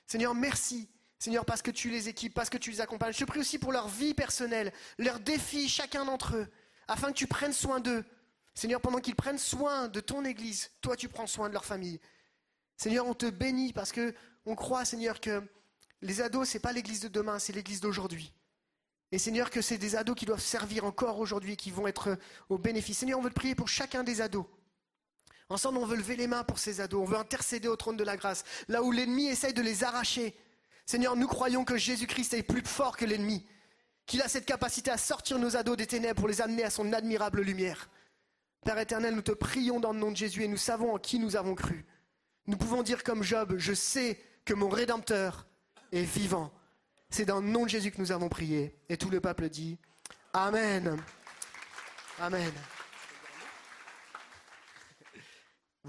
Seigneur, merci Seigneur, parce que tu les équipes, parce que tu les accompagnes. Je prie aussi pour leur vie personnelle, leurs défis, chacun d'entre eux, afin que tu prennes soin d'eux. Seigneur, pendant qu'ils prennent soin de ton Église, toi tu prends soin de leur famille. Seigneur, on te bénit parce que on croit, Seigneur, que les ados, ce n'est pas l'Église de demain, c'est l'Église d'aujourd'hui. Et Seigneur, que c'est des ados qui doivent servir encore aujourd'hui, qui vont être au bénéfice. Seigneur, on veut prier pour chacun des ados. Ensemble, on veut lever les mains pour ces ados, on veut intercéder au trône de la grâce, là où l'ennemi essaye de les arracher. Seigneur, nous croyons que Jésus-Christ est plus fort que l'ennemi, qu'il a cette capacité à sortir nos ados des ténèbres pour les amener à son admirable lumière. Père éternel, nous te prions dans le nom de Jésus et nous savons en qui nous avons cru. Nous pouvons dire comme Job, je sais que mon Rédempteur est vivant. C'est dans le nom de Jésus que nous avons prié. Et tout le peuple dit, Amen. Amen.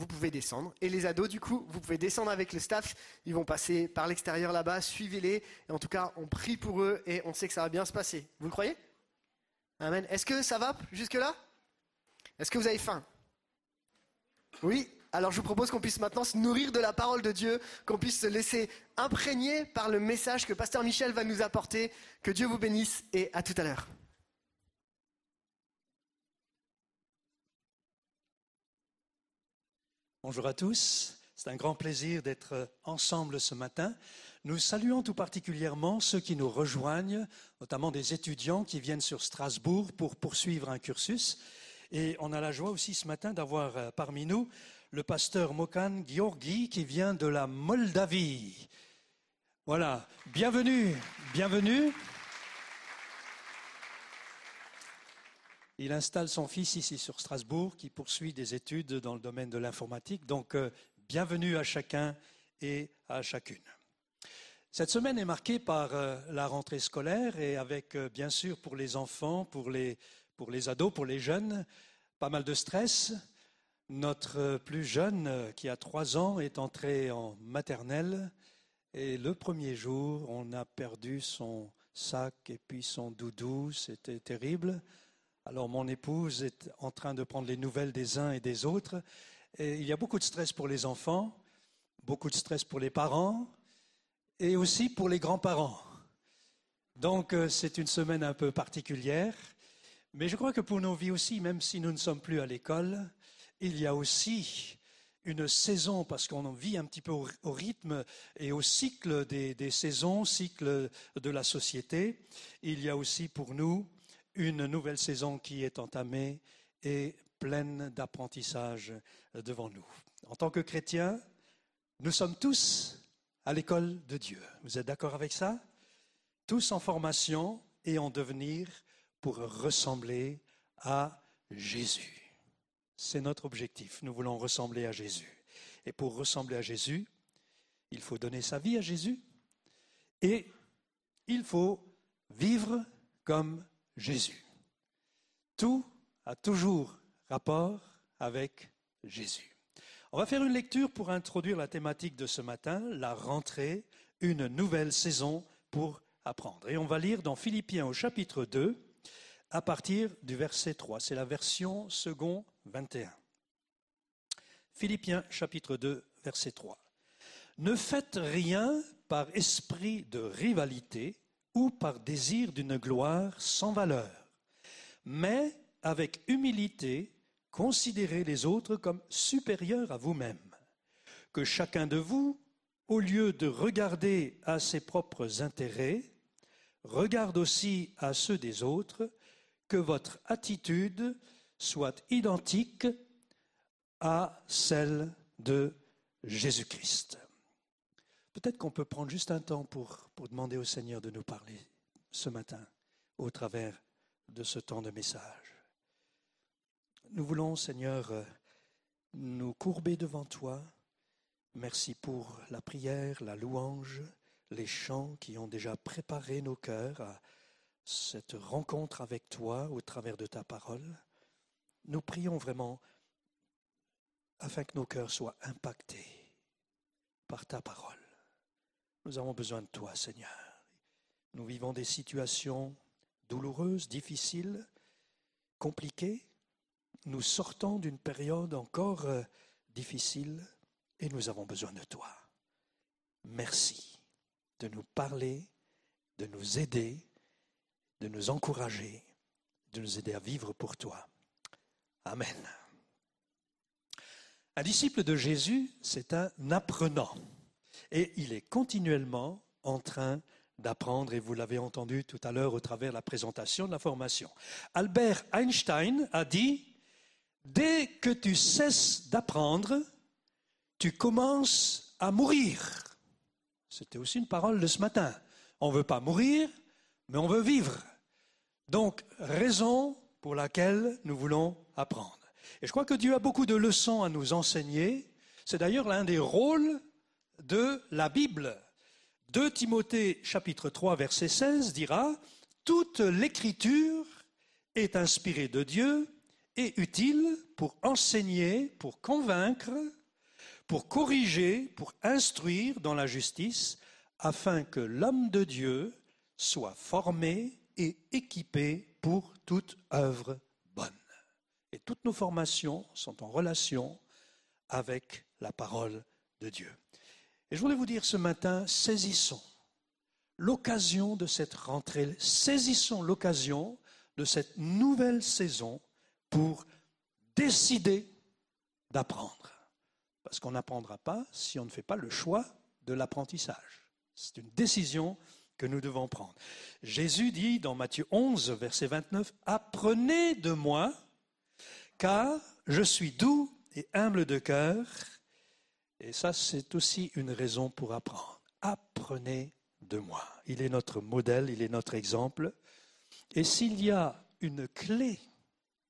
Vous pouvez descendre. Et les ados, du coup, vous pouvez descendre avec le staff. Ils vont passer par l'extérieur là-bas. Suivez-les. Et en tout cas, on prie pour eux et on sait que ça va bien se passer. Vous le croyez? Amen. Est-ce que ça va jusque-là? Est-ce que vous avez faim? Oui alors je vous propose qu'on puisse maintenant se nourrir de la parole de Dieu, qu'on puisse se laisser imprégner par le message que Pasteur Michel va nous apporter. Que Dieu vous bénisse et à tout à l'heure. Bonjour à tous, c'est un grand plaisir d'être ensemble ce matin. Nous saluons tout particulièrement ceux qui nous rejoignent, notamment des étudiants qui viennent sur Strasbourg pour poursuivre un cursus. Et on a la joie aussi ce matin d'avoir euh, parmi nous le pasteur Mokan Georgi qui vient de la Moldavie. Voilà, bienvenue, bienvenue. Il installe son fils ici sur Strasbourg qui poursuit des études dans le domaine de l'informatique. Donc, euh, bienvenue à chacun et à chacune. Cette semaine est marquée par euh, la rentrée scolaire et avec, euh, bien sûr, pour les enfants, pour les, pour les ados, pour les jeunes, pas mal de stress. Notre plus jeune, qui a trois ans, est entré en maternelle et le premier jour, on a perdu son, sac et puis son doudou, c'était terrible. Alors mon épouse est en train de prendre les nouvelles des uns et des autres. Il y a beaucoup de stress pour les enfants, beaucoup de stress pour les parents et aussi pour les grands-parents. Donc euh, c'est une semaine un peu particulière. Mais je crois que pour nos vies aussi, même si nous ne sommes plus à l'école, il y a aussi une saison, parce qu'on vit un petit peu au, rythme et au cycle des, des, saisons, cycle de la société. Il y a aussi pour nous une nouvelle saison qui est entamée et pleine d'apprentissage devant nous. En tant que chrétiens, nous sommes tous à l'école de Dieu. Vous êtes d'accord avec ça? Tous en formation et en devenir pour ressembler à Jésus. C'est notre objectif. Nous voulons ressembler à Jésus. Et pour ressembler à Jésus, il faut donner sa vie à Jésus et il faut vivre comme Jésus. Tout a toujours rapport avec Jésus. On va faire une lecture pour introduire la thématique de ce matin, la rentrée, une nouvelle saison pour apprendre. Et on va lire dans Philippiens au chapitre 2, à partir du verset 3. C'est la version second 21. Philippiens chapitre 2, verset 3. Ne faites rien par esprit de rivalité ou par désir d'une gloire sans valeur, mais avec humilité, considérez les autres comme supérieurs à vous-même. Que chacun de vous, au lieu de regarder à ses propres intérêts, regarde aussi à ceux des autres, que votre attitude soit identique à celle de Jésus-Christ. Peut-être qu'on peut prendre juste un temps pour, demander au Seigneur de nous parler ce matin au travers de ce temps de message. Nous voulons, Seigneur, nous courber devant toi. Merci pour la prière, la louange, les chants qui ont déjà préparé nos cœurs à cette rencontre avec toi au travers de ta parole. Nous prions vraiment afin que nos cœurs soient impactés par ta parole. Nous avons besoin de toi, Seigneur. Nous vivons des situations douloureuses, difficiles, compliquées. Nous sortons d'une période encore euh, difficile et nous avons besoin de toi. Merci de nous parler, de nous aider de nous encourager, de nous aider à vivre pour toi. Amen. Un disciple de Jésus, c'est un apprenant. Et il est continuellement en train d'apprendre, et vous l'avez entendu tout à l'heure au travers de la présentation de la formation. Albert Einstein a dit, dès que tu cesses d'apprendre, tu commences à mourir. C'était aussi une parole de ce matin. On ne veut pas mourir, mais on veut vivre. Donc, raison pour laquelle nous voulons apprendre. Et je crois que Dieu a beaucoup de leçons à nous enseigner. C'est d'ailleurs l'un des rôles de la Bible. 2 Timothée chapitre 3 verset 16 dira, Toute l'écriture est inspirée de Dieu et utile pour enseigner, pour convaincre, pour corriger, pour instruire dans la justice, afin que l'homme de Dieu soit formé et équipé pour toute œuvre bonne. Et toutes nos formations sont en relation avec la parole de Dieu. Et je voulais vous dire ce matin, saisissons l'occasion de cette rentrée, saisissons l'occasion de cette nouvelle saison pour décider d'apprendre. Parce qu'on n'apprendra pas si on ne fait pas le choix de l'apprentissage. C'est une décision que nous devons prendre. Jésus dit dans Matthieu 11, verset 29, Apprenez de moi, car je suis doux et humble de cœur. Et ça, c'est aussi une raison pour apprendre. Apprenez de moi. Il est notre modèle, il est notre exemple. Et s'il y a une clé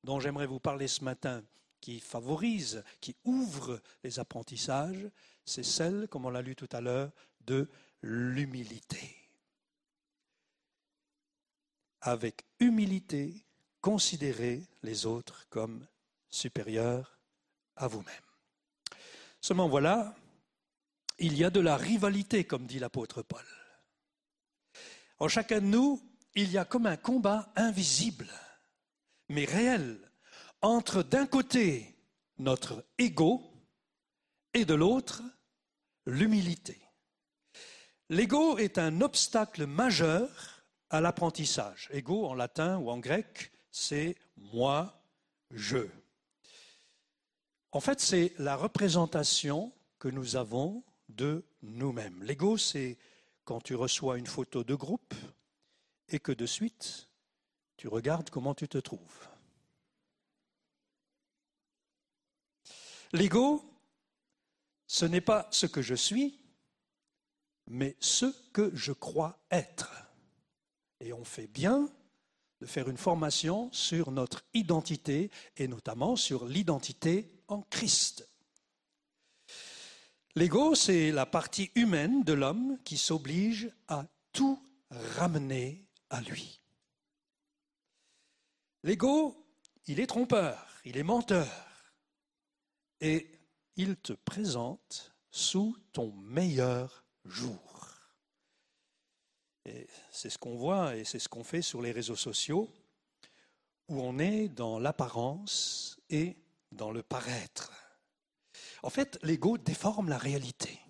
dont j'aimerais vous parler ce matin, qui favorise, qui ouvre les apprentissages, c'est celle, comme on l'a lu tout à l'heure, de l'humilité avec humilité, considérez les autres comme supérieurs à vous-même. Seulement voilà, il y a de la rivalité, comme dit l'apôtre Paul. En chacun de nous, il y a comme un combat invisible, mais réel, entre d'un côté notre ego et de l'autre l'humilité. L'ego est un obstacle majeur à l'apprentissage. Ego en latin ou en grec, c'est moi, je. En fait, c'est la représentation que nous avons de nous-mêmes. L'ego, c'est quand tu reçois une photo de groupe et que de suite, tu regardes comment tu te trouves. L'ego, ce n'est pas ce que je suis, mais ce que je crois être. Et on fait bien de faire une formation sur notre identité et notamment sur l'identité en Christ. L'ego, c'est la partie humaine de l'homme qui s'oblige à tout ramener à lui. L'ego, il est trompeur, il est menteur, et il te présente sous ton meilleur jour. Et c'est ce qu'on voit et c'est ce qu'on fait sur les réseaux sociaux, où on est dans l'apparence et dans le paraître. En fait, l'ego déforme la réalité.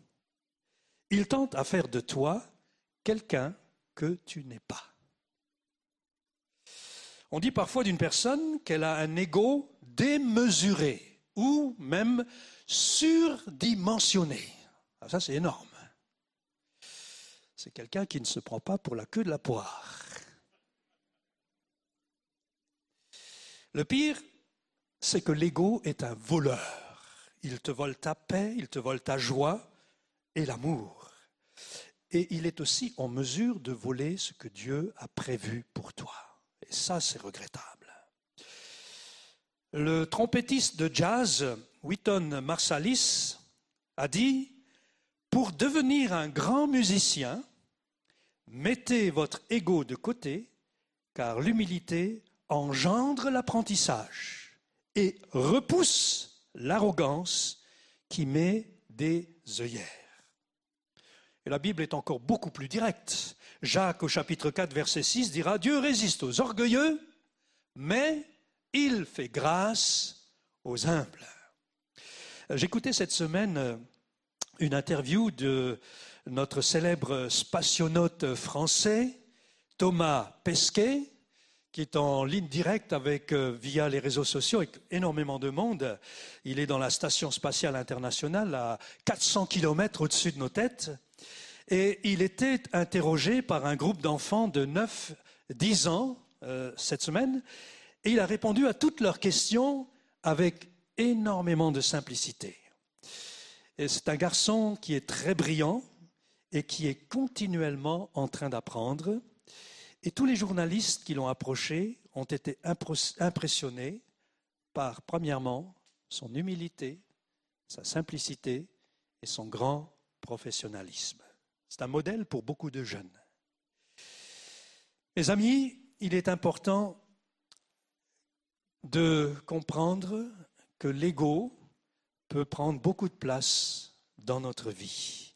Il tente à faire de toi quelqu'un que tu n'es pas. On dit parfois d'une personne qu'elle a un ego démesuré ou même surdimensionné. Ah, ça, c'est énorme. C'est quelqu'un qui ne se prend pas pour la queue de la poire. Le pire, c'est que l'ego est un voleur. Il te vole ta paix, il te vole ta joie et l'amour. Et il est aussi en mesure de voler ce que Dieu a prévu pour toi. Et ça, c'est regrettable. Le trompettiste de jazz, Witton Marsalis, a dit, pour devenir un grand musicien, mettez votre ego de côté, car l'humilité engendre l'apprentissage et repousse l'arrogance qui met des œillères. Et la Bible est encore beaucoup plus directe. Jacques au chapitre 4 verset 6 dira Dieu résiste aux orgueilleux, mais il fait grâce aux humbles. J'écoutais cette semaine une interview de notre célèbre spationaute français, Thomas Pesquet, qui est en ligne directe euh, via les réseaux sociaux avec énormément de monde. Il est dans la station spatiale internationale à 400 km au-dessus de nos têtes. Et il était interrogé par un groupe d'enfants de 9-10 ans euh, cette semaine. Et il a répondu à toutes leurs questions avec énormément de simplicité. C'est un garçon qui est très brillant et qui est continuellement en train d'apprendre. Et tous les journalistes qui l'ont approché ont été impressionnés par, premièrement, son humilité, sa simplicité et son grand professionnalisme. C'est un modèle pour beaucoup de jeunes. Mes amis, il est important de comprendre que l'ego peut prendre beaucoup de place dans notre vie.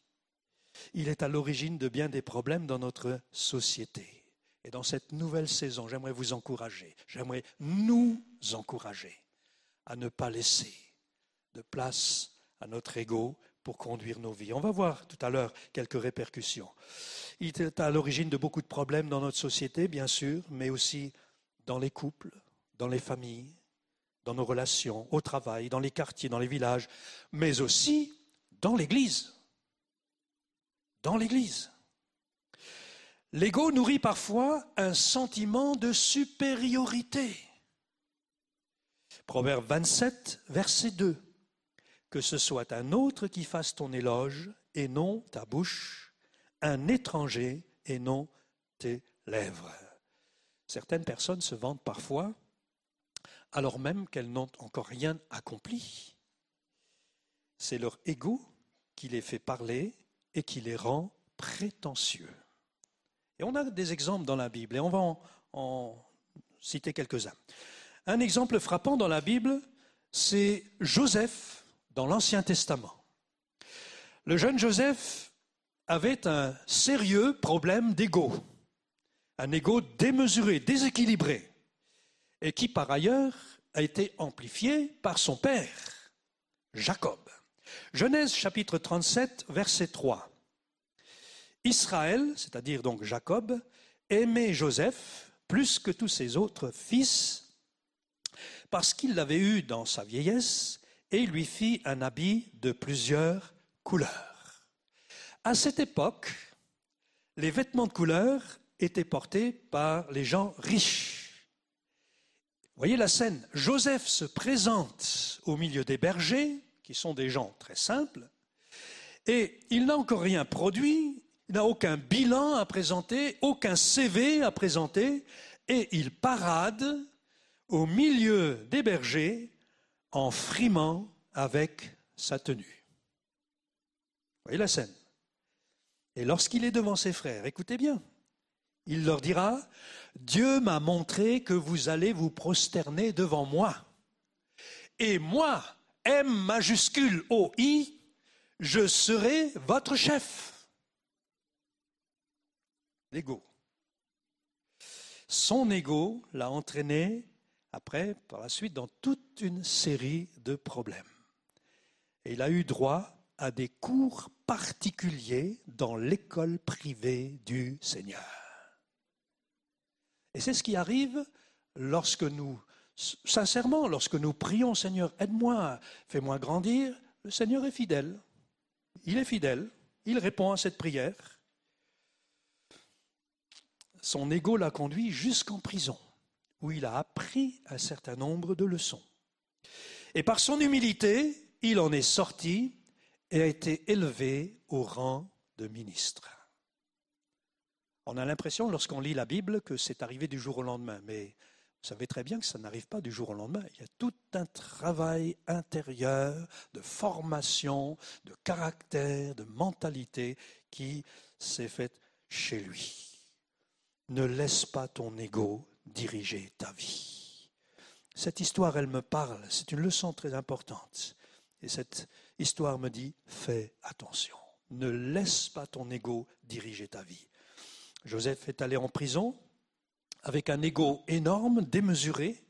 Il est à l'origine de bien des problèmes dans notre société. Et dans cette nouvelle saison, j'aimerais vous encourager, j'aimerais nous encourager à ne pas laisser de place à notre ego pour conduire nos vies. On va voir tout à l'heure quelques répercussions. Il est à l'origine de beaucoup de problèmes dans notre société, bien sûr, mais aussi dans les couples, dans les familles, dans nos relations, au travail, dans les quartiers, dans les villages, mais aussi dans l'Église. Dans l'Église. L'ego nourrit parfois un sentiment de supériorité. Proverbe 27, verset 2. Que ce soit un autre qui fasse ton éloge et non ta bouche, un étranger et non tes lèvres. Certaines personnes se vantent parfois alors même qu'elles n'ont encore rien accompli. C'est leur ego qui les fait parler et qui les rend prétentieux. Et on a des exemples dans la Bible et on va en, citer quelques-uns. Un exemple frappant dans la Bible, c'est Joseph dans l'Ancien Testament. Le jeune Joseph avait un sérieux problème d'ego. un ego démesuré, déséquilibré, et qui par ailleurs a été amplifié par son père, Jacob. Genèse chapitre 37, verset 3. Israël, c'est-à-dire donc Jacob, aimait Joseph plus que tous ses autres fils, parce qu'il l'avait eu dans sa vieillesse, et il lui fit un habit de plusieurs couleurs. À cette époque, les vêtements de couleur étaient portés par les gens riches. Voyez la scène. Joseph se présente au milieu des bergers, qui sont des gens très simples, et il n'a encore rien produit, il n'a aucun bilan à présenter, aucun CV à présenter, et il parade au milieu des bergers en frimant avec sa tenue. Voyez la scène? Et lorsqu'il est devant ses frères, écoutez bien, il leur dira, Dieu m'a montré que vous allez vous prosterner devant moi. Et moi, M majuscule O-I, je serai votre chef. Son ego l'a entraîné après, par la suite, dans toute une série de problèmes. Il a eu droit à des cours particuliers dans l'école privée du Seigneur. Et c'est ce qui arrive lorsque nous, sincèrement, lorsque nous prions Seigneur, aide-moi, fais-moi grandir, le Seigneur est fidèle. Il est fidèle, il répond à cette prière. Son ego l'a conduit jusqu'en prison, où il a appris un certain nombre de leçons. Et par son humilité, il en est sorti et a été élevé au rang de ministre. On a l'impression, lorsqu'on lit la Bible, que c'est arrivé du jour au lendemain, mais vous savez très bien que ça n'arrive pas du jour au lendemain. Il y a tout un travail intérieur de formation, de caractère, de mentalité qui s'est fait chez lui. Ne laisse pas ton ego diriger ta vie. Cette histoire, elle me parle, c'est une leçon très importante. Et cette histoire me dit, fais attention. Ne laisse pas ton ego diriger ta vie. Joseph est allé en prison avec un ego énorme, démesuré.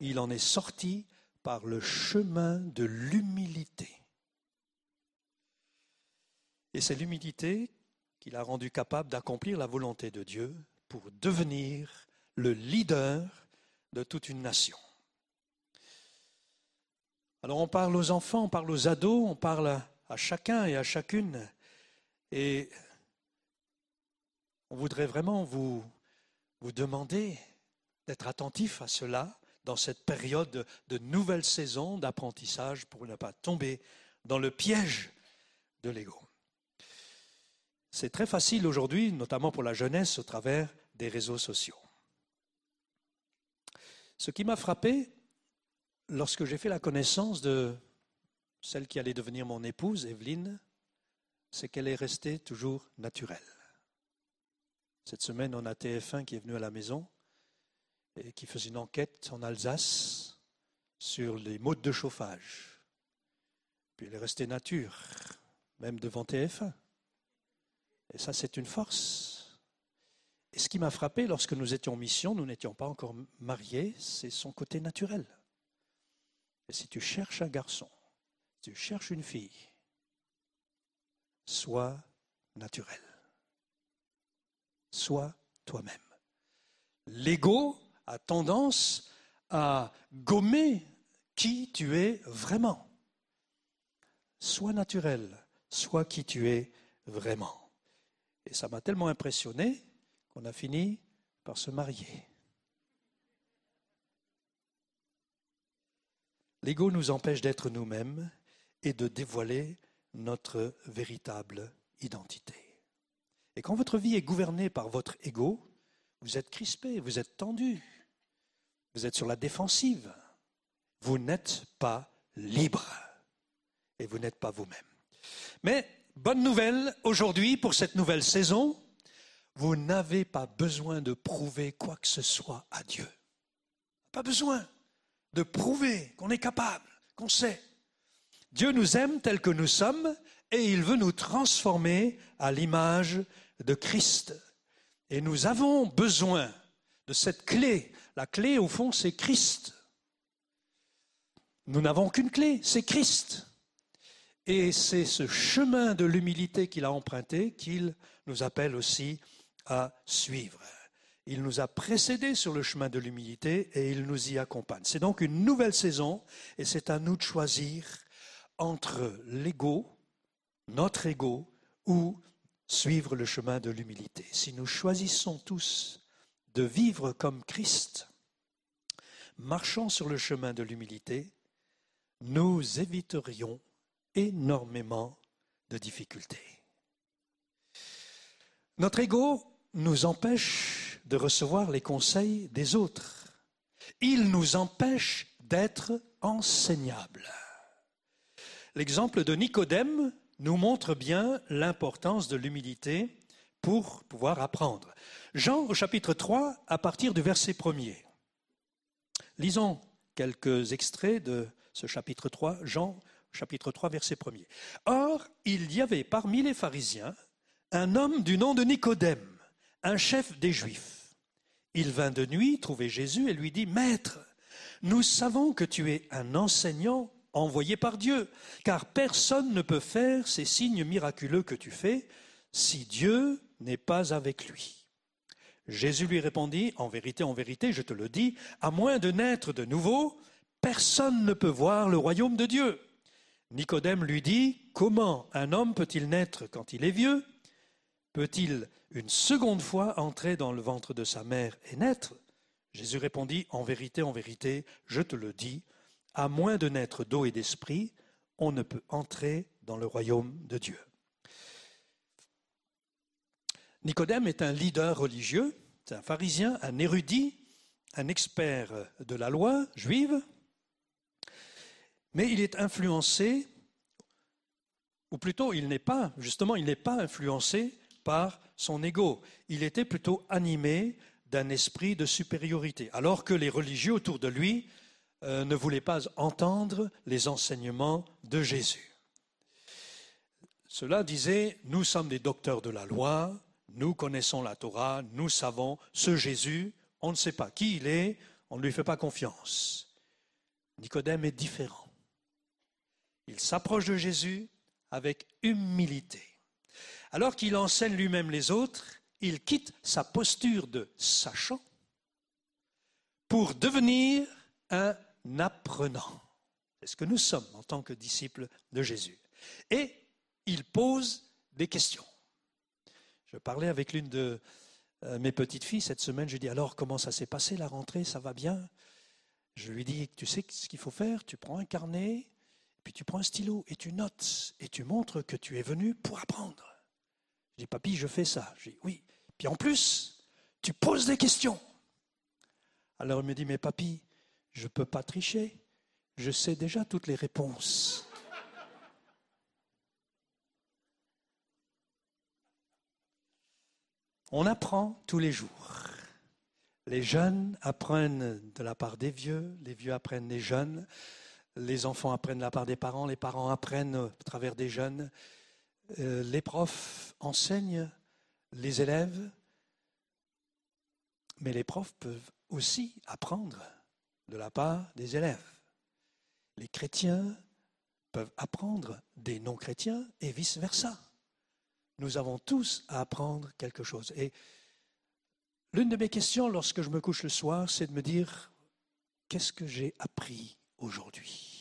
Il en est sorti par le chemin de l'humilité. Et c'est l'humilité qui l'a rendu capable d'accomplir la volonté de Dieu pour devenir le leader de toute une nation. Alors on parle aux enfants, on parle aux ados, on parle à chacun et à chacune. Et on voudrait vraiment vous, vous demander d'être attentif à cela dans cette période de nouvelle saison d'apprentissage pour ne pas tomber dans le piège de l'ego. C'est très facile aujourd'hui, notamment pour la jeunesse, au travers des réseaux sociaux. Ce qui m'a frappé, lorsque j'ai fait la connaissance de celle qui allait devenir mon épouse, Evelyne, c'est qu'elle est restée toujours naturelle. Cette semaine, on a TF1 qui est venu à la maison et qui faisait une enquête en Alsace sur les modes de chauffage. Puis elle est restée nature, même devant TF1. Et ça, c'est une force. Et ce qui m'a frappé lorsque nous étions mission, nous n'étions pas encore mariés, c'est son côté naturel. Et si tu cherches un garçon, si tu cherches une fille, sois naturel. Sois toi-même. L'ego a tendance à gommer qui tu es vraiment. Sois naturel, sois qui tu es vraiment. Et ça m'a tellement impressionné qu'on a fini par se marier. L'ego nous empêche d'être nous-mêmes et de dévoiler notre véritable identité. Et quand votre vie est gouvernée par votre ego, vous êtes crispé, vous êtes tendu, vous êtes sur la défensive, vous n'êtes pas libre et vous n'êtes pas vous-même. Mais bonne nouvelle aujourd'hui pour cette nouvelle saison, vous n'avez pas besoin de prouver quoi que ce soit à Dieu. Pas besoin de prouver qu'on est capable, qu'on sait. Dieu nous aime tel que nous sommes et il veut nous transformer à l'image de Christ. Et nous avons besoin de cette clé. La clé, au fond, c'est Christ. Nous n'avons qu'une clé, c'est Christ. Et c'est ce chemin de l'humilité qu'il a emprunté qu'il nous appelle aussi à suivre. Il nous a précédés sur le chemin de l'humilité et il nous y accompagne. C'est donc une nouvelle saison et c'est à nous de choisir entre l'ego, notre ego, ou suivre le chemin de l'humilité. Si nous choisissons tous de vivre comme Christ, marchant sur le chemin de l'humilité, nous éviterions énormément de difficultés. Notre ego nous empêche de recevoir les conseils des autres. Il nous empêche d'être enseignables. L'exemple de Nicodème nous montre bien l'importance de l'humilité pour pouvoir apprendre. Jean au chapitre 3, à partir du verset 1er. Lisons quelques extraits de ce chapitre 3, Jean chapitre 3, verset 1er. Or, il y avait parmi les pharisiens un homme du nom de Nicodème, un chef des Juifs. Il vint de nuit trouver Jésus et lui dit, Maître, nous savons que tu es un enseignant envoyé par Dieu, car personne ne peut faire ces signes miraculeux que tu fais si Dieu n'est pas avec lui. Jésus lui répondit, En vérité, en vérité, je te le dis, à moins de naître de nouveau, personne ne peut voir le royaume de Dieu. Nicodème lui dit, Comment un homme peut-il naître quand il est vieux? Peut-il une seconde fois entrer dans le ventre de sa mère et naître? Jésus répondit, En vérité, en vérité, je te le dis, à moins de naître d'eau et d'esprit, on ne peut entrer dans le royaume de Dieu. Nicodème est un leader religieux, c'est un pharisien, un érudit, un expert de la loi juive, mais il est influencé, ou plutôt il n'est pas, justement, il n'est pas influencé par son ego. Il était plutôt animé d'un esprit de supériorité, alors que les religieux autour de lui euh, ne voulaient pas entendre les enseignements de Jésus. Cela disait, nous sommes des docteurs de la loi, nous connaissons la Torah, nous savons ce Jésus, on ne sait pas qui il est, on ne lui fait pas confiance. Nicodème est différent. Il s'approche de Jésus avec humilité. Alors qu'il enseigne lui-même les autres, il quitte sa posture de sachant pour devenir un apprenant. C'est ce que nous sommes en tant que disciples de Jésus. Et il pose des questions. Je parlais avec l'une de euh, mes petites filles cette semaine, je lui dis alors comment ça s'est passé la rentrée, ça va bien? Je lui dis tu sais ce qu'il faut faire, tu prends un carnet, puis tu prends un stylo et tu notes et tu montres que tu es venu pour apprendre. Dis, papy, je fais ça. Je dis, oui. Puis en plus, tu poses des questions. Alors il me dit, mais papy, je ne peux pas tricher. Je sais déjà toutes les réponses. On apprend tous les jours. Les jeunes apprennent de la part des vieux, les vieux apprennent des jeunes. Les enfants apprennent de la part des parents, les parents apprennent à travers des jeunes. Euh, les profs enseignent les élèves, mais les profs peuvent aussi apprendre de la part des élèves. Les chrétiens peuvent apprendre des non-chrétiens et vice-versa. Nous avons tous à apprendre quelque chose. Et l'une de mes questions lorsque je me couche le soir, c'est de me dire, qu'est-ce que j'ai appris aujourd'hui?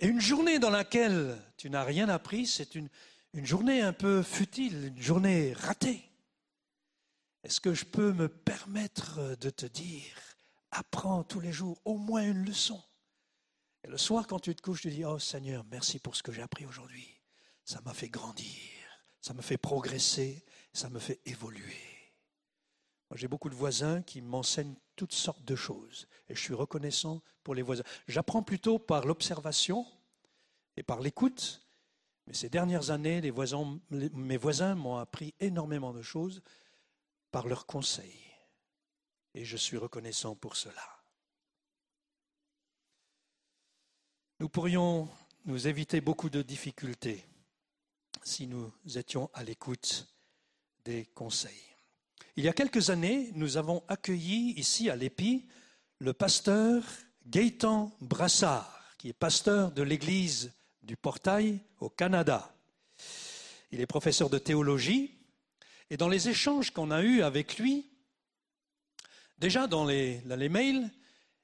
Et une journée dans laquelle tu n'as rien appris, c'est une, journée un peu futile, une journée ratée. Est-ce que je peux me permettre de te dire, apprends tous les jours au moins une leçon Et le soir, quand tu te couches, tu dis, oh Seigneur, merci pour ce que j'ai appris aujourd'hui. Ça m'a fait grandir, ça me fait progresser, ça me fait évoluer. J'ai beaucoup de voisins qui m'enseignent toutes sortes de choses. Et je suis reconnaissant pour les voisins. J'apprends plutôt par l'observation et par l'écoute. Mais ces dernières années, mes voisins m'ont appris énormément de choses par leurs conseils. Et je suis reconnaissant pour cela. Nous pourrions nous éviter beaucoup de difficultés si nous étions à l'écoute des conseils. Il y a quelques années, nous avons accueilli ici à l'Épi le pasteur Gaëtan Brassard, qui est pasteur de l'église du Portail au Canada. Il est professeur de théologie et dans les échanges qu'on a eus avec lui, déjà dans les, dans les mails,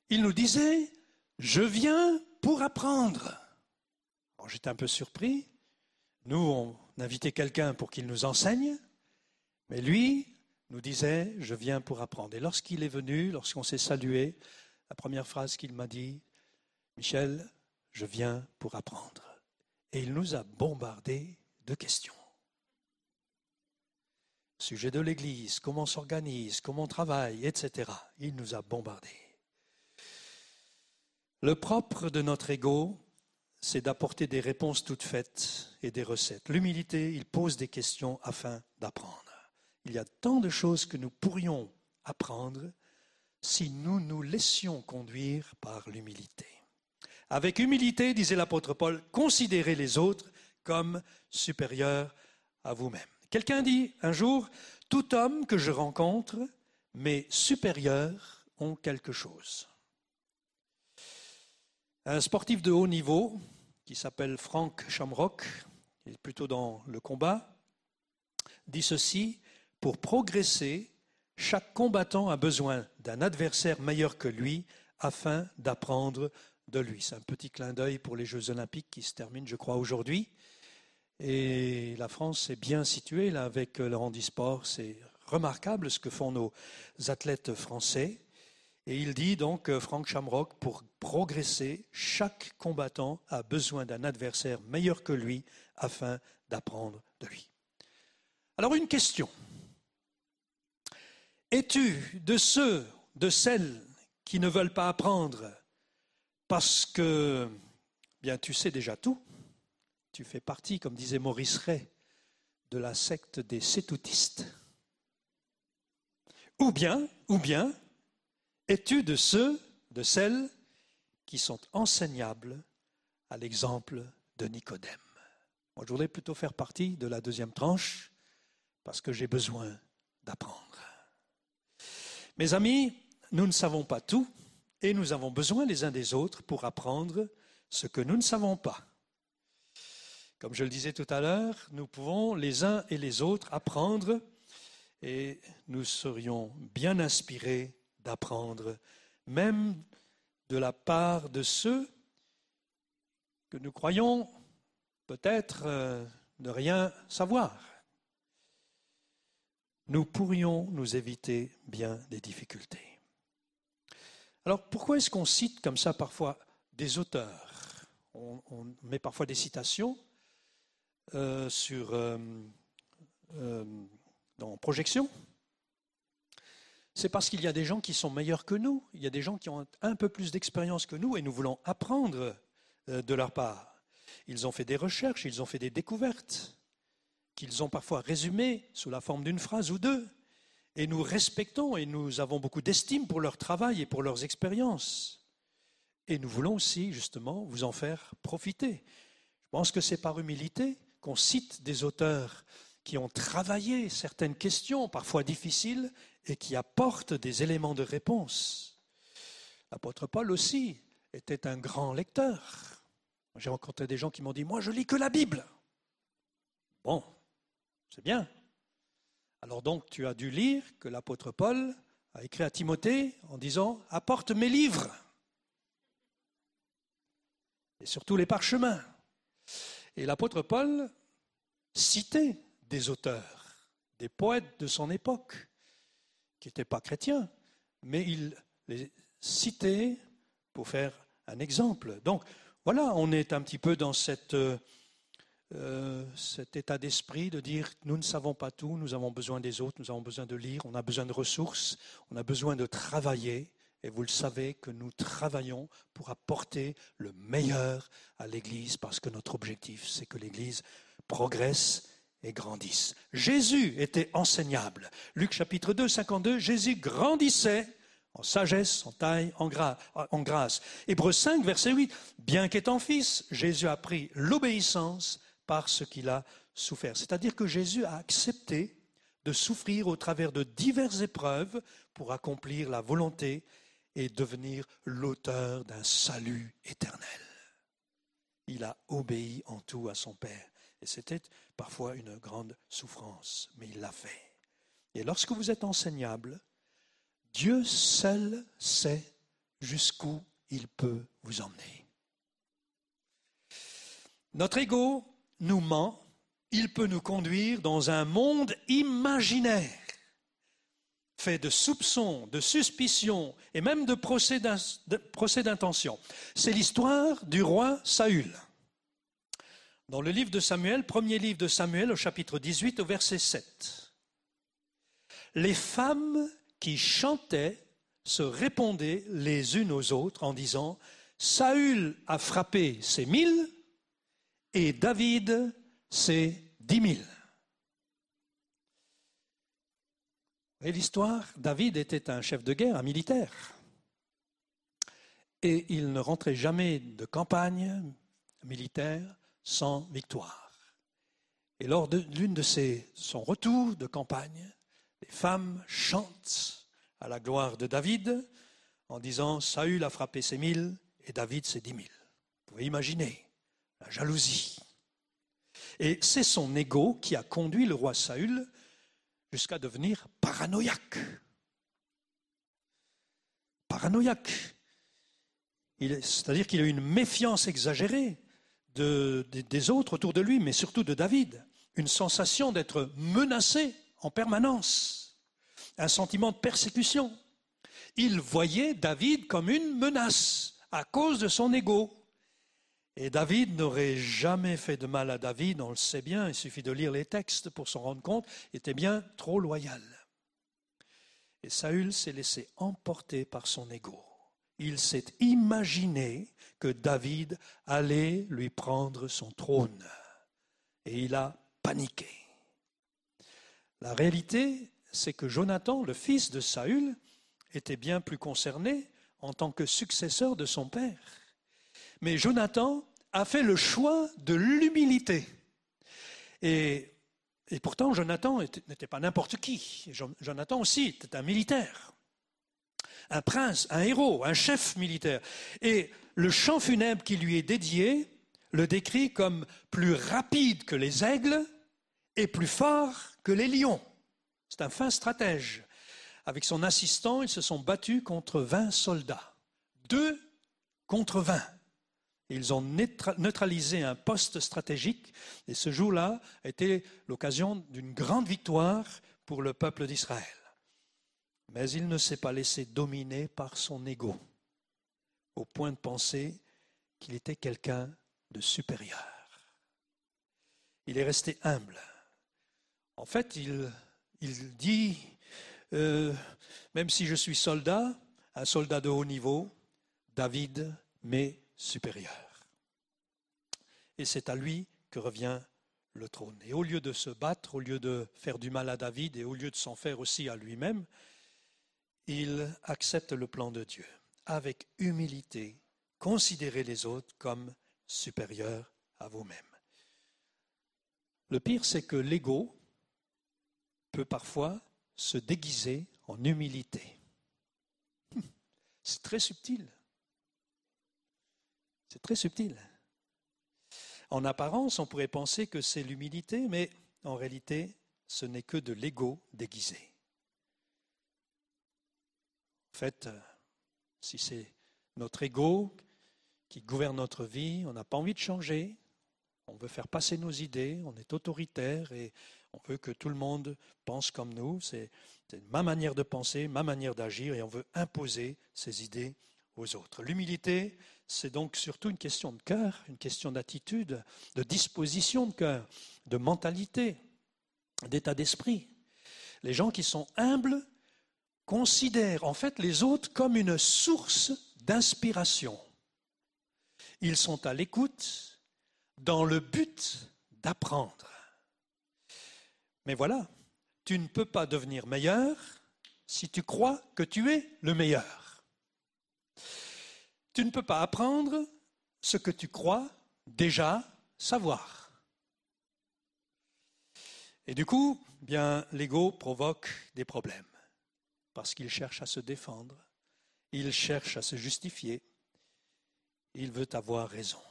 il nous disait Je viens pour apprendre. J'étais un peu surpris. Nous, on invitait quelqu'un pour qu'il nous enseigne, mais lui nous disait Je viens pour apprendre. Et lorsqu'il est venu, lorsqu'on s'est salué, la première phrase qu'il m'a dit Michel, je viens pour apprendre. Et il nous a bombardé de questions. Sujet de l'Église, comment on s'organise, comment on travaille, etc. Il nous a bombardé. Le propre de notre ego, c'est d'apporter des réponses toutes faites et des recettes. L'humilité, il pose des questions afin d'apprendre. Il y a tant de choses que nous pourrions apprendre si nous nous laissions conduire par l'humilité. Avec humilité, disait l'apôtre Paul, considérez les autres comme supérieurs à vous-même. Quelqu'un dit un jour, tout homme que je rencontre, mes supérieurs ont quelque chose. Un sportif de haut niveau, qui s'appelle Frank Shamrock, il est plutôt dans le combat, dit ceci, pour progresser, chaque combattant a besoin d'un adversaire meilleur que lui afin d'apprendre de lui. C'est un petit clin d'œil pour les Jeux olympiques qui se terminent, je crois, aujourd'hui. Et la France est bien située là avec le handisport. C'est remarquable ce que font nos athlètes français. Et il dit donc, euh, Franck Shamrock, pour progresser, chaque combattant a besoin d'un adversaire meilleur que lui afin d'apprendre de lui. Alors une question. Es-tu de ceux, de celles qui ne veulent pas apprendre parce que, bien, tu sais déjà tout. Tu fais partie, comme disait Maurice Ray, de la secte des sétoutistes. Ou bien, ou bien, es-tu de ceux, de celles qui sont enseignables à l'exemple de Nicodème? Moi, je voudrais plutôt faire partie de la deuxième tranche parce que j'ai besoin d'apprendre. Mes amis, nous ne savons pas tout, et nous avons besoin les uns des autres pour apprendre ce que nous ne savons pas. Comme je le disais tout à l'heure, nous pouvons les uns et les autres apprendre et nous serions bien inspirés d'apprendre, même de la part de ceux que nous croyons peut-être euh, ne rien savoir. Nous pourrions nous éviter bien des difficultés. Alors pourquoi est-ce qu'on cite comme ça parfois des auteurs? On, met parfois des citations euh, sur, euh, euh, dans projection. C'est parce qu'il y a des gens qui sont meilleurs que nous, il y a des gens qui ont un peu plus d'expérience que nous et nous voulons apprendre de leur part. Ils ont fait des recherches, ils ont fait des découvertes, qu'ils ont parfois résumées sous la forme d'une phrase ou deux et nous respectons et nous avons beaucoup d'estime pour leur travail et pour leurs expériences. Et nous voulons aussi, justement, vous en faire profiter. Je pense que c'est par humilité qu'on cite des auteurs qui ont travaillé certaines questions, parfois difficiles, et qui apportent des éléments de réponse. L'apôtre Paul aussi était un grand lecteur. J'ai rencontré des gens qui m'ont dit, moi je lis que la Bible. Bon, c'est bien, alors donc tu as dû lire que l'apôtre Paul a écrit à Timothée en disant Apporte mes livres et surtout les parchemins. Et l'apôtre Paul citait des auteurs, des poètes de son époque, qui n'étaient pas chrétiens, mais il les citait pour faire un exemple. Donc voilà, on est un petit peu dans cette euh, cet état d'esprit de dire nous ne savons pas tout, nous avons besoin des autres, nous avons besoin de lire, on a besoin de ressources, on a besoin de travailler. Et vous le savez que nous travaillons pour apporter le meilleur à l'Église parce que notre objectif, c'est que l'Église progresse et grandisse. Jésus était enseignable. Luc chapitre 2, 52, Jésus grandissait en sagesse, en taille, en, en grâce. Hébreu 5, verset 8, bien qu'étant fils, Jésus a pris l'obéissance par ce qu'il a souffert. C'est-à-dire que Jésus a accepté de souffrir au travers de diverses épreuves pour accomplir la volonté et devenir l'auteur d'un salut éternel. Il a obéi en tout à son Père. Et c'était parfois une grande souffrance, mais il l'a fait. Et lorsque vous êtes enseignable, Dieu seul sait jusqu'où il peut vous emmener. Notre ego nous ment, il peut nous conduire dans un monde imaginaire, fait de soupçons, de suspicions et même de procès d'intention. C'est l'histoire du roi Saül. Dans le livre de Samuel, premier livre de Samuel au chapitre 18 au verset 7. Les femmes qui chantaient se répondaient les unes aux autres en disant Saül a frappé ses mille et David ses dix mille. Et l'histoire, David était un chef de guerre, un militaire. Et il ne rentrait jamais de campagne militaire sans victoire. Et lors de l'une de ses, son retour de campagne, les femmes chantent à la gloire de David en disant Saül a frappé ses mille et David ses dix mille. Vous pouvez imaginer la jalousie. Et c'est son ego qui a conduit le roi Saül jusqu'à devenir paranoïaque. Paranoïaque. C'est-à-dire qu'il a une méfiance exagérée des autres autour de lui, mais surtout de David. Une sensation d'être menacé en permanence. Un sentiment de persécution. Il voyait David comme une menace à cause de son ego. Et David n'aurait jamais fait de mal à David, on le sait bien, il suffit de lire les textes pour s'en rendre compte, il était bien trop loyal. Et Saül s'est laissé emporter par son ego. Il s'est imaginé que David allait lui prendre son trône. Et il a paniqué. La réalité, c'est que Jonathan, le fils de Saül, était bien plus concerné en tant que successeur de son père. Mais Jonathan a fait le choix de l'humilité. Et, pourtant, Jonathan n'était pas n'importe qui. Jonathan aussi était un militaire, un prince, un héros, un chef militaire. Et le chant funèbre qui lui est dédié le décrit comme plus rapide que les aigles et plus fort que les lions. C'est un fin stratège. Avec son assistant, ils se sont battus contre 20 soldats. Deux contre 20. Ils ont neutralisé un poste stratégique et ce jour-là a été l'occasion d'une grande victoire pour le peuple d'Israël. Mais il ne s'est pas laissé dominer par son ego au point de penser qu'il était quelqu'un de supérieur. Il est resté humble. En fait, il, il dit, euh, même si je suis soldat, un soldat de haut niveau, David m'est supérieur. Et c'est à lui que revient le trône. Et au lieu de se battre, au lieu de faire du mal à David et au lieu de s'en faire aussi à lui-même, il accepte le plan de Dieu avec humilité, considérez les autres comme supérieurs à vous-même. Le pire, c'est que l'ego peut parfois se déguiser en humilité. <laughs> C'est très subtil. C'est très subtil. En apparence, on pourrait penser que c'est l'humilité, mais en réalité, ce n'est que de l'ego déguisé. En fait, si c'est notre ego qui gouverne notre vie, on n'a pas envie de changer, on veut faire passer nos idées, on est autoritaire et on veut que tout le monde pense comme nous, c'est ma manière de penser, ma manière d'agir et on veut imposer ces idées L'humilité, c'est donc surtout une question de cœur, une question d'attitude, de disposition de cœur, de mentalité, d'état d'esprit. Les gens qui sont humbles considèrent en fait les autres comme une source d'inspiration. Ils sont à l'écoute dans le but d'apprendre. Mais voilà, tu ne peux pas devenir meilleur si tu crois que tu es le meilleur. Tu ne peux pas apprendre ce que tu crois déjà savoir. Et du coup, bien, l'ego provoque des problèmes parce qu'il cherche à se défendre, il cherche à se justifier, il veut avoir raison.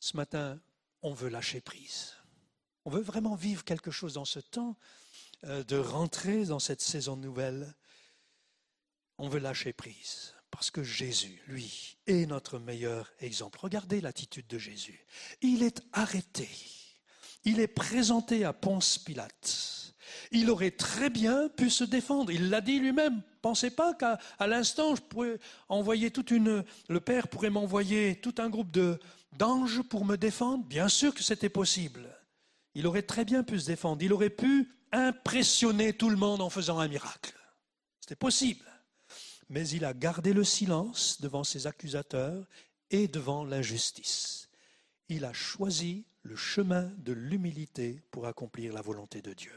Ce matin, on veut lâcher prise. On veut vraiment vivre quelque chose dans ce temps euh, de rentrer dans cette saison nouvelle. On veut lâcher prise parce que Jésus, lui, est notre meilleur exemple. Regardez l'attitude de Jésus. Il est arrêté. Il est présenté à Ponce Pilate. Il aurait très bien pu se défendre. Il l'a dit lui-même. Pensez pas qu'à l'instant, je pourrais envoyer toute une, le Père pourrait m'envoyer tout un groupe de, d'anges pour me défendre. Bien sûr que c'était possible. Il aurait très bien pu se défendre. Il aurait pu impressionner tout le monde en faisant un miracle. C'était possible. Mais il a gardé le silence devant ses accusateurs et devant l'injustice. Il a choisi le chemin de l'humilité pour accomplir la volonté de Dieu.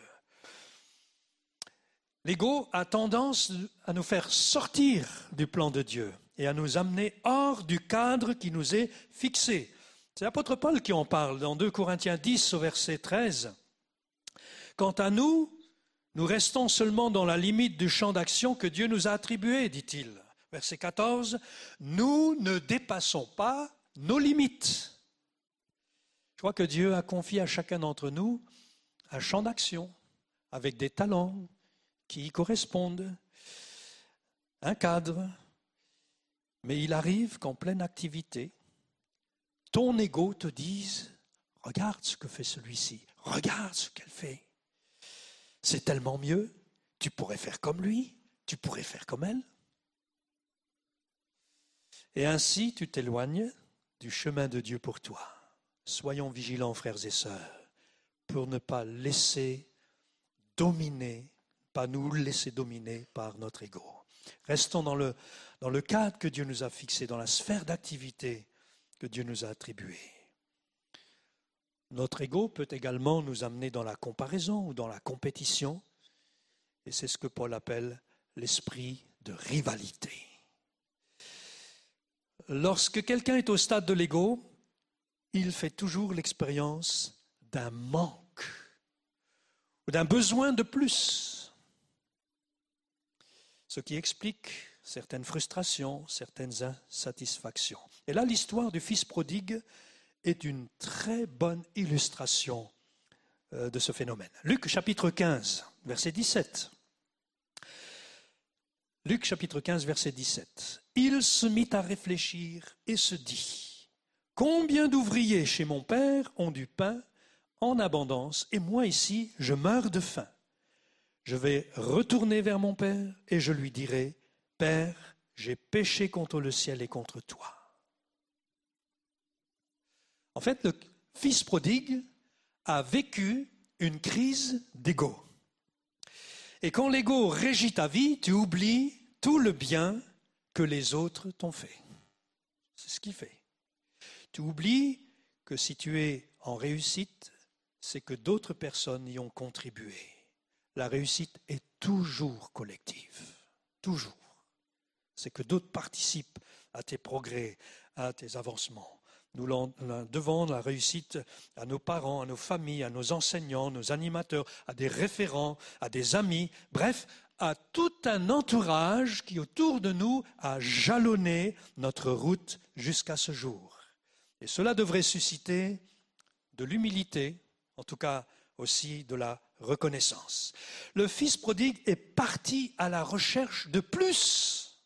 L'ego a tendance à nous faire sortir du plan de Dieu et à nous amener hors du cadre qui nous est fixé. C'est l'apôtre Paul qui en parle dans 2 Corinthiens 10 au verset 13. Quant à nous, nous restons seulement dans la limite du champ d'action que Dieu nous a attribué, dit-il. Verset 14, nous ne dépassons pas nos limites. Je crois que Dieu a confié à chacun d'entre nous un champ d'action avec des talents qui y correspondent, un cadre, mais il arrive qu'en pleine activité, ton ego te dise, regarde ce que fait celui-ci, regarde ce qu'elle fait. C'est tellement mieux, tu pourrais faire comme lui, tu pourrais faire comme elle. Et ainsi tu t'éloignes du chemin de Dieu pour toi. Soyons vigilants, frères et sœurs, pour ne pas laisser dominer, pas nous laisser dominer par notre ego. Restons dans le, dans le cadre que Dieu nous a fixé, dans la sphère d'activité que Dieu nous a attribuée. Notre ego peut également nous amener dans la comparaison ou dans la compétition, et c'est ce que Paul appelle l'esprit de rivalité. Lorsque quelqu'un est au stade de l'ego, il fait toujours l'expérience d'un manque ou d'un besoin de plus, ce qui explique certaines frustrations, certaines insatisfactions. Et là, l'histoire du fils prodigue est une très bonne illustration euh, de ce phénomène. Luc chapitre 15, verset 17. Luc chapitre 15, verset 17. Il se mit à réfléchir et se dit, Combien d'ouvriers chez mon père ont du pain en abondance et moi ici, je meurs de faim. Je vais retourner vers mon père et je lui dirai, Père, j'ai péché contre le ciel et contre toi. En fait, le fils prodigue a vécu une crise d'ego. Et quand l'ego régit ta vie, tu oublies tout le bien que les autres t'ont fait. C'est ce qu'il fait. Tu oublies que si tu es en réussite, c'est que d'autres personnes y ont contribué. La réussite est toujours collective. Toujours c'est que d'autres participent à tes progrès, à tes avancements. Nous devons la réussite à nos parents, à nos familles, à nos enseignants, nos animateurs, à des référents, à des amis, bref, à tout un entourage qui autour de nous a jalonné notre route jusqu'à ce jour. Et cela devrait susciter de l'humilité, en tout cas aussi de la reconnaissance. Le fils prodigue est parti à la recherche de plus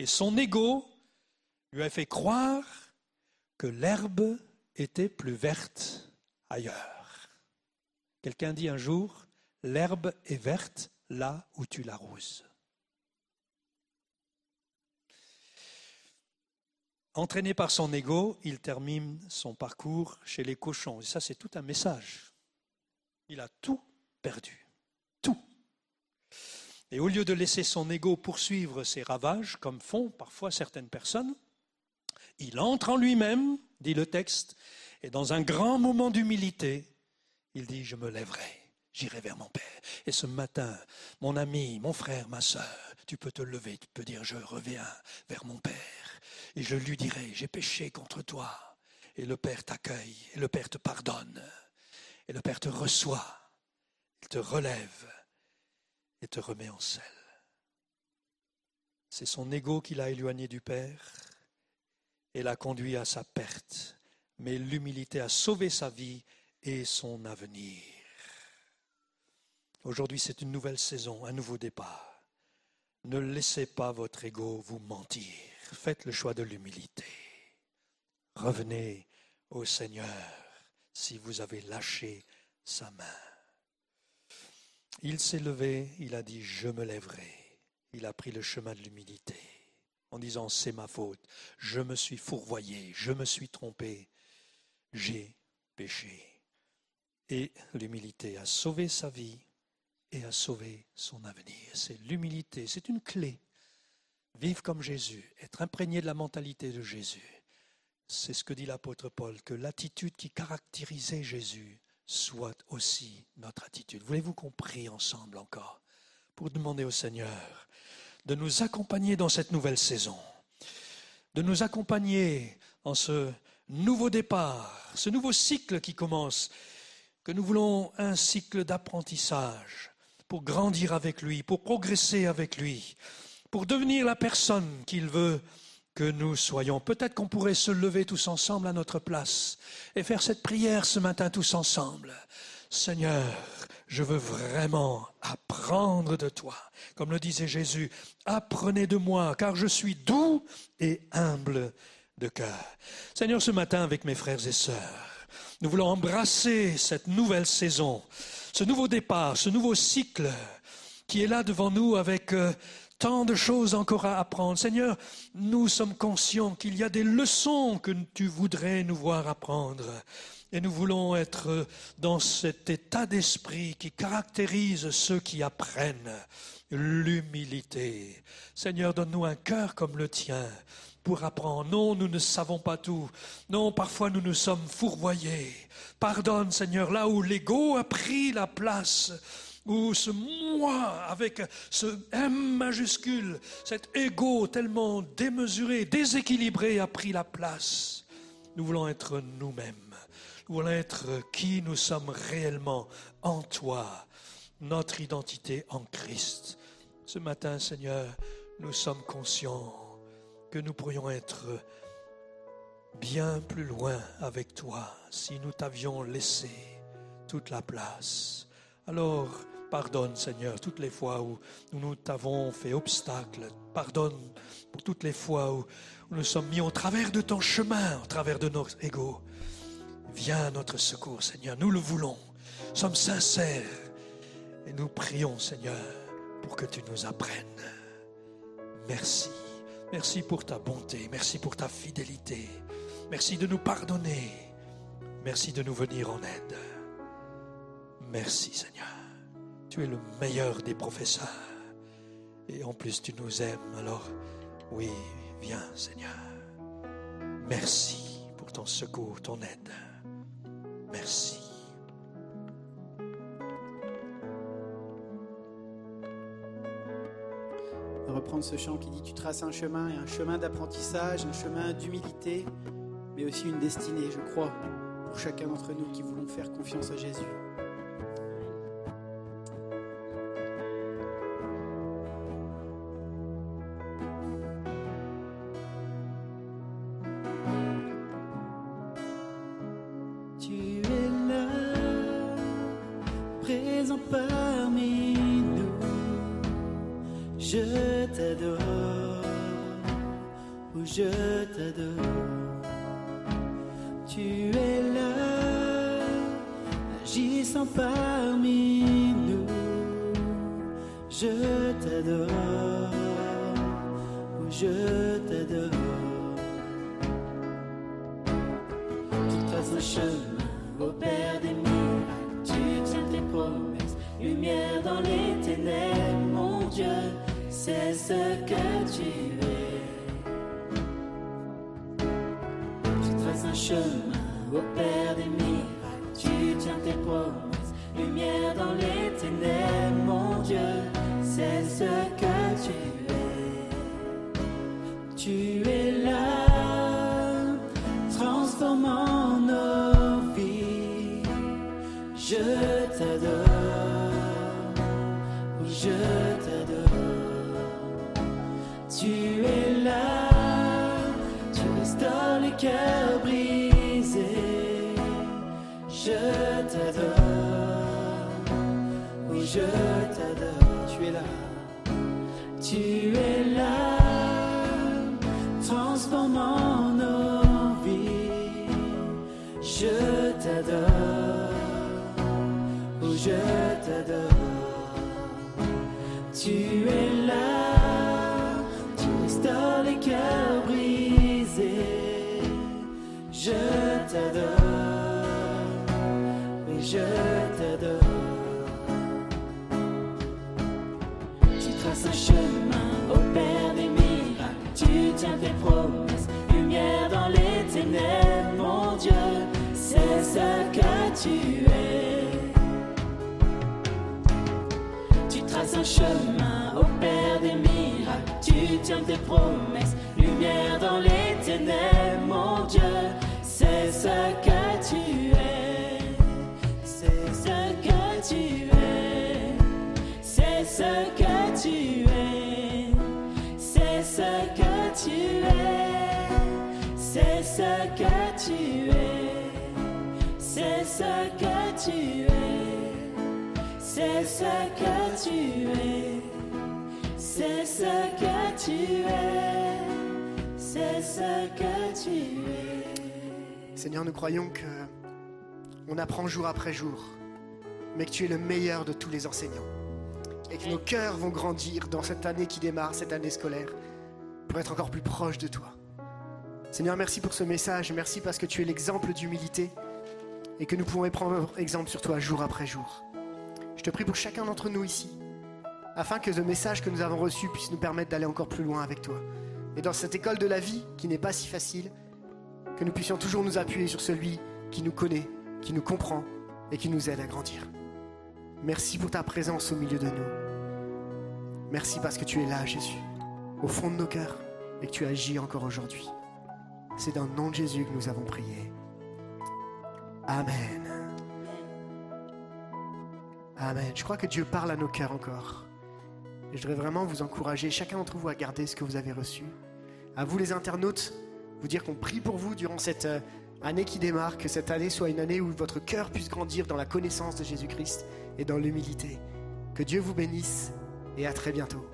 et son ego lui a fait croire que l'herbe était plus verte ailleurs. Quelqu'un dit un jour, l'herbe est verte là où tu l'arroses. Entraîné par son ego, il termine son parcours chez les cochons. Et ça, c'est tout un message. Il a tout perdu. Et au lieu de laisser son ego poursuivre ses ravages, comme font parfois certaines personnes, il entre en lui-même, dit le texte, et dans un grand moment d'humilité, il dit, je me lèverai, j'irai vers mon Père. Et ce matin, mon ami, mon frère, ma sœur, tu peux te lever, tu peux dire, je reviens vers mon Père. Et je lui dirai, j'ai péché contre toi. Et le Père t'accueille, et le Père te pardonne. Et le Père te reçoit, il te relève et te remet en selle. C'est son ego qui l'a éloigné du Père et l'a conduit à sa perte, mais l'humilité a sauvé sa vie et son avenir. Aujourd'hui, c'est une nouvelle saison, un nouveau départ. Ne laissez pas votre ego vous mentir. Faites le choix de l'humilité. Revenez au Seigneur si vous avez lâché sa main. Il s'est levé, il a dit, je me lèverai. Il a pris le chemin de l'humilité en disant, c'est ma faute, je me suis fourvoyé, je me suis trompé, j'ai péché. Et l'humilité a sauvé sa vie et a sauvé son avenir. C'est l'humilité, c'est une clé. Vivre comme Jésus, être imprégné de la mentalité de Jésus. C'est ce que dit l'apôtre Paul, que l'attitude qui caractérisait Jésus soit aussi notre attitude. Voulez-vous qu'on prie ensemble encore pour demander au Seigneur de nous accompagner dans cette nouvelle saison, de nous accompagner en ce nouveau départ, ce nouveau cycle qui commence, que nous voulons un cycle d'apprentissage pour grandir avec lui, pour progresser avec lui, pour devenir la personne qu'il veut que nous soyons. Peut-être qu'on pourrait se lever tous ensemble à notre place et faire cette prière ce matin tous ensemble. Seigneur, je veux vraiment apprendre de toi. Comme le disait Jésus, apprenez de moi, car je suis doux et humble de cœur. Seigneur, ce matin, avec mes frères et sœurs, nous voulons embrasser cette nouvelle saison, ce nouveau départ, ce nouveau cycle qui est là devant nous avec euh, tant de choses encore à apprendre. Seigneur, nous sommes conscients qu'il y a des leçons que tu voudrais nous voir apprendre. Et nous voulons être dans cet état d'esprit qui caractérise ceux qui apprennent l'humilité. Seigneur, donne-nous un cœur comme le tien pour apprendre. Non, nous ne savons pas tout. Non, parfois nous nous sommes fourvoyés. Pardonne, Seigneur, là où l'ego a pris la place où ce moi avec ce M majuscule, cet ego tellement démesuré, déséquilibré a pris la place. Nous voulons être nous-mêmes. Nous voulons être qui nous sommes réellement en toi, notre identité en Christ. Ce matin, Seigneur, nous sommes conscients que nous pourrions être bien plus loin avec toi si nous t'avions laissé toute la place. Alors, Pardonne, Seigneur, toutes les fois où nous t'avons fait obstacle. Pardonne pour toutes les fois où nous sommes mis au travers de ton chemin, au travers de nos égaux. Viens à notre secours, Seigneur. Nous le voulons. Nous sommes sincères. Et nous prions, Seigneur, pour que tu nous apprennes. Merci. Merci pour ta bonté. Merci pour ta fidélité. Merci de nous pardonner. Merci de nous venir en aide. Merci, Seigneur. Tu es le meilleur des professeurs. Et en plus, tu nous aimes. Alors, oui, viens, Seigneur. Merci pour ton secours, ton aide. Merci. reprendre ce chant qui dit tu traces un chemin, et un chemin d'apprentissage, un chemin d'humilité, mais aussi une destinée, je crois, pour chacun d'entre nous qui voulons faire confiance à Jésus. Tiens tes promesses, lumière dans les ténèbres, mon Dieu, c'est ce que tu es. C'est ce que tu es. C'est ce que tu es. C'est ce que tu es. C'est ce que tu es. C'est ce que tu es. C'est ce que tu es. C'est ce que tu es. C'est ce que tu es. Seigneur, nous croyons que on apprend jour après jour, mais que tu es le meilleur de tous les enseignants. Et que nos cœurs vont grandir dans cette année qui démarre, cette année scolaire, pour être encore plus proches de toi. Seigneur, merci pour ce message, merci parce que tu es l'exemple d'humilité et que nous pouvons prendre exemple sur toi jour après jour. Je te prie pour chacun d'entre nous ici, afin que ce message que nous avons reçu puisse nous permettre d'aller encore plus loin avec toi. Et dans cette école de la vie qui n'est pas si facile, que nous puissions toujours nous appuyer sur celui qui nous connaît, qui nous comprend et qui nous aide à grandir. Merci pour ta présence au milieu de nous. Merci parce que tu es là, Jésus, au fond de nos cœurs et que tu agis encore aujourd'hui. C'est dans le nom de Jésus que nous avons prié. Amen. Amen. Je crois que Dieu parle à nos cœurs encore. Je voudrais vraiment vous encourager, chacun d'entre vous, à garder ce que vous avez reçu. À vous, les internautes, vous dire qu'on prie pour vous durant cette euh, année qui démarre, que cette année soit une année où votre cœur puisse grandir dans la connaissance de Jésus-Christ et dans l'humilité. Que Dieu vous bénisse et à très bientôt.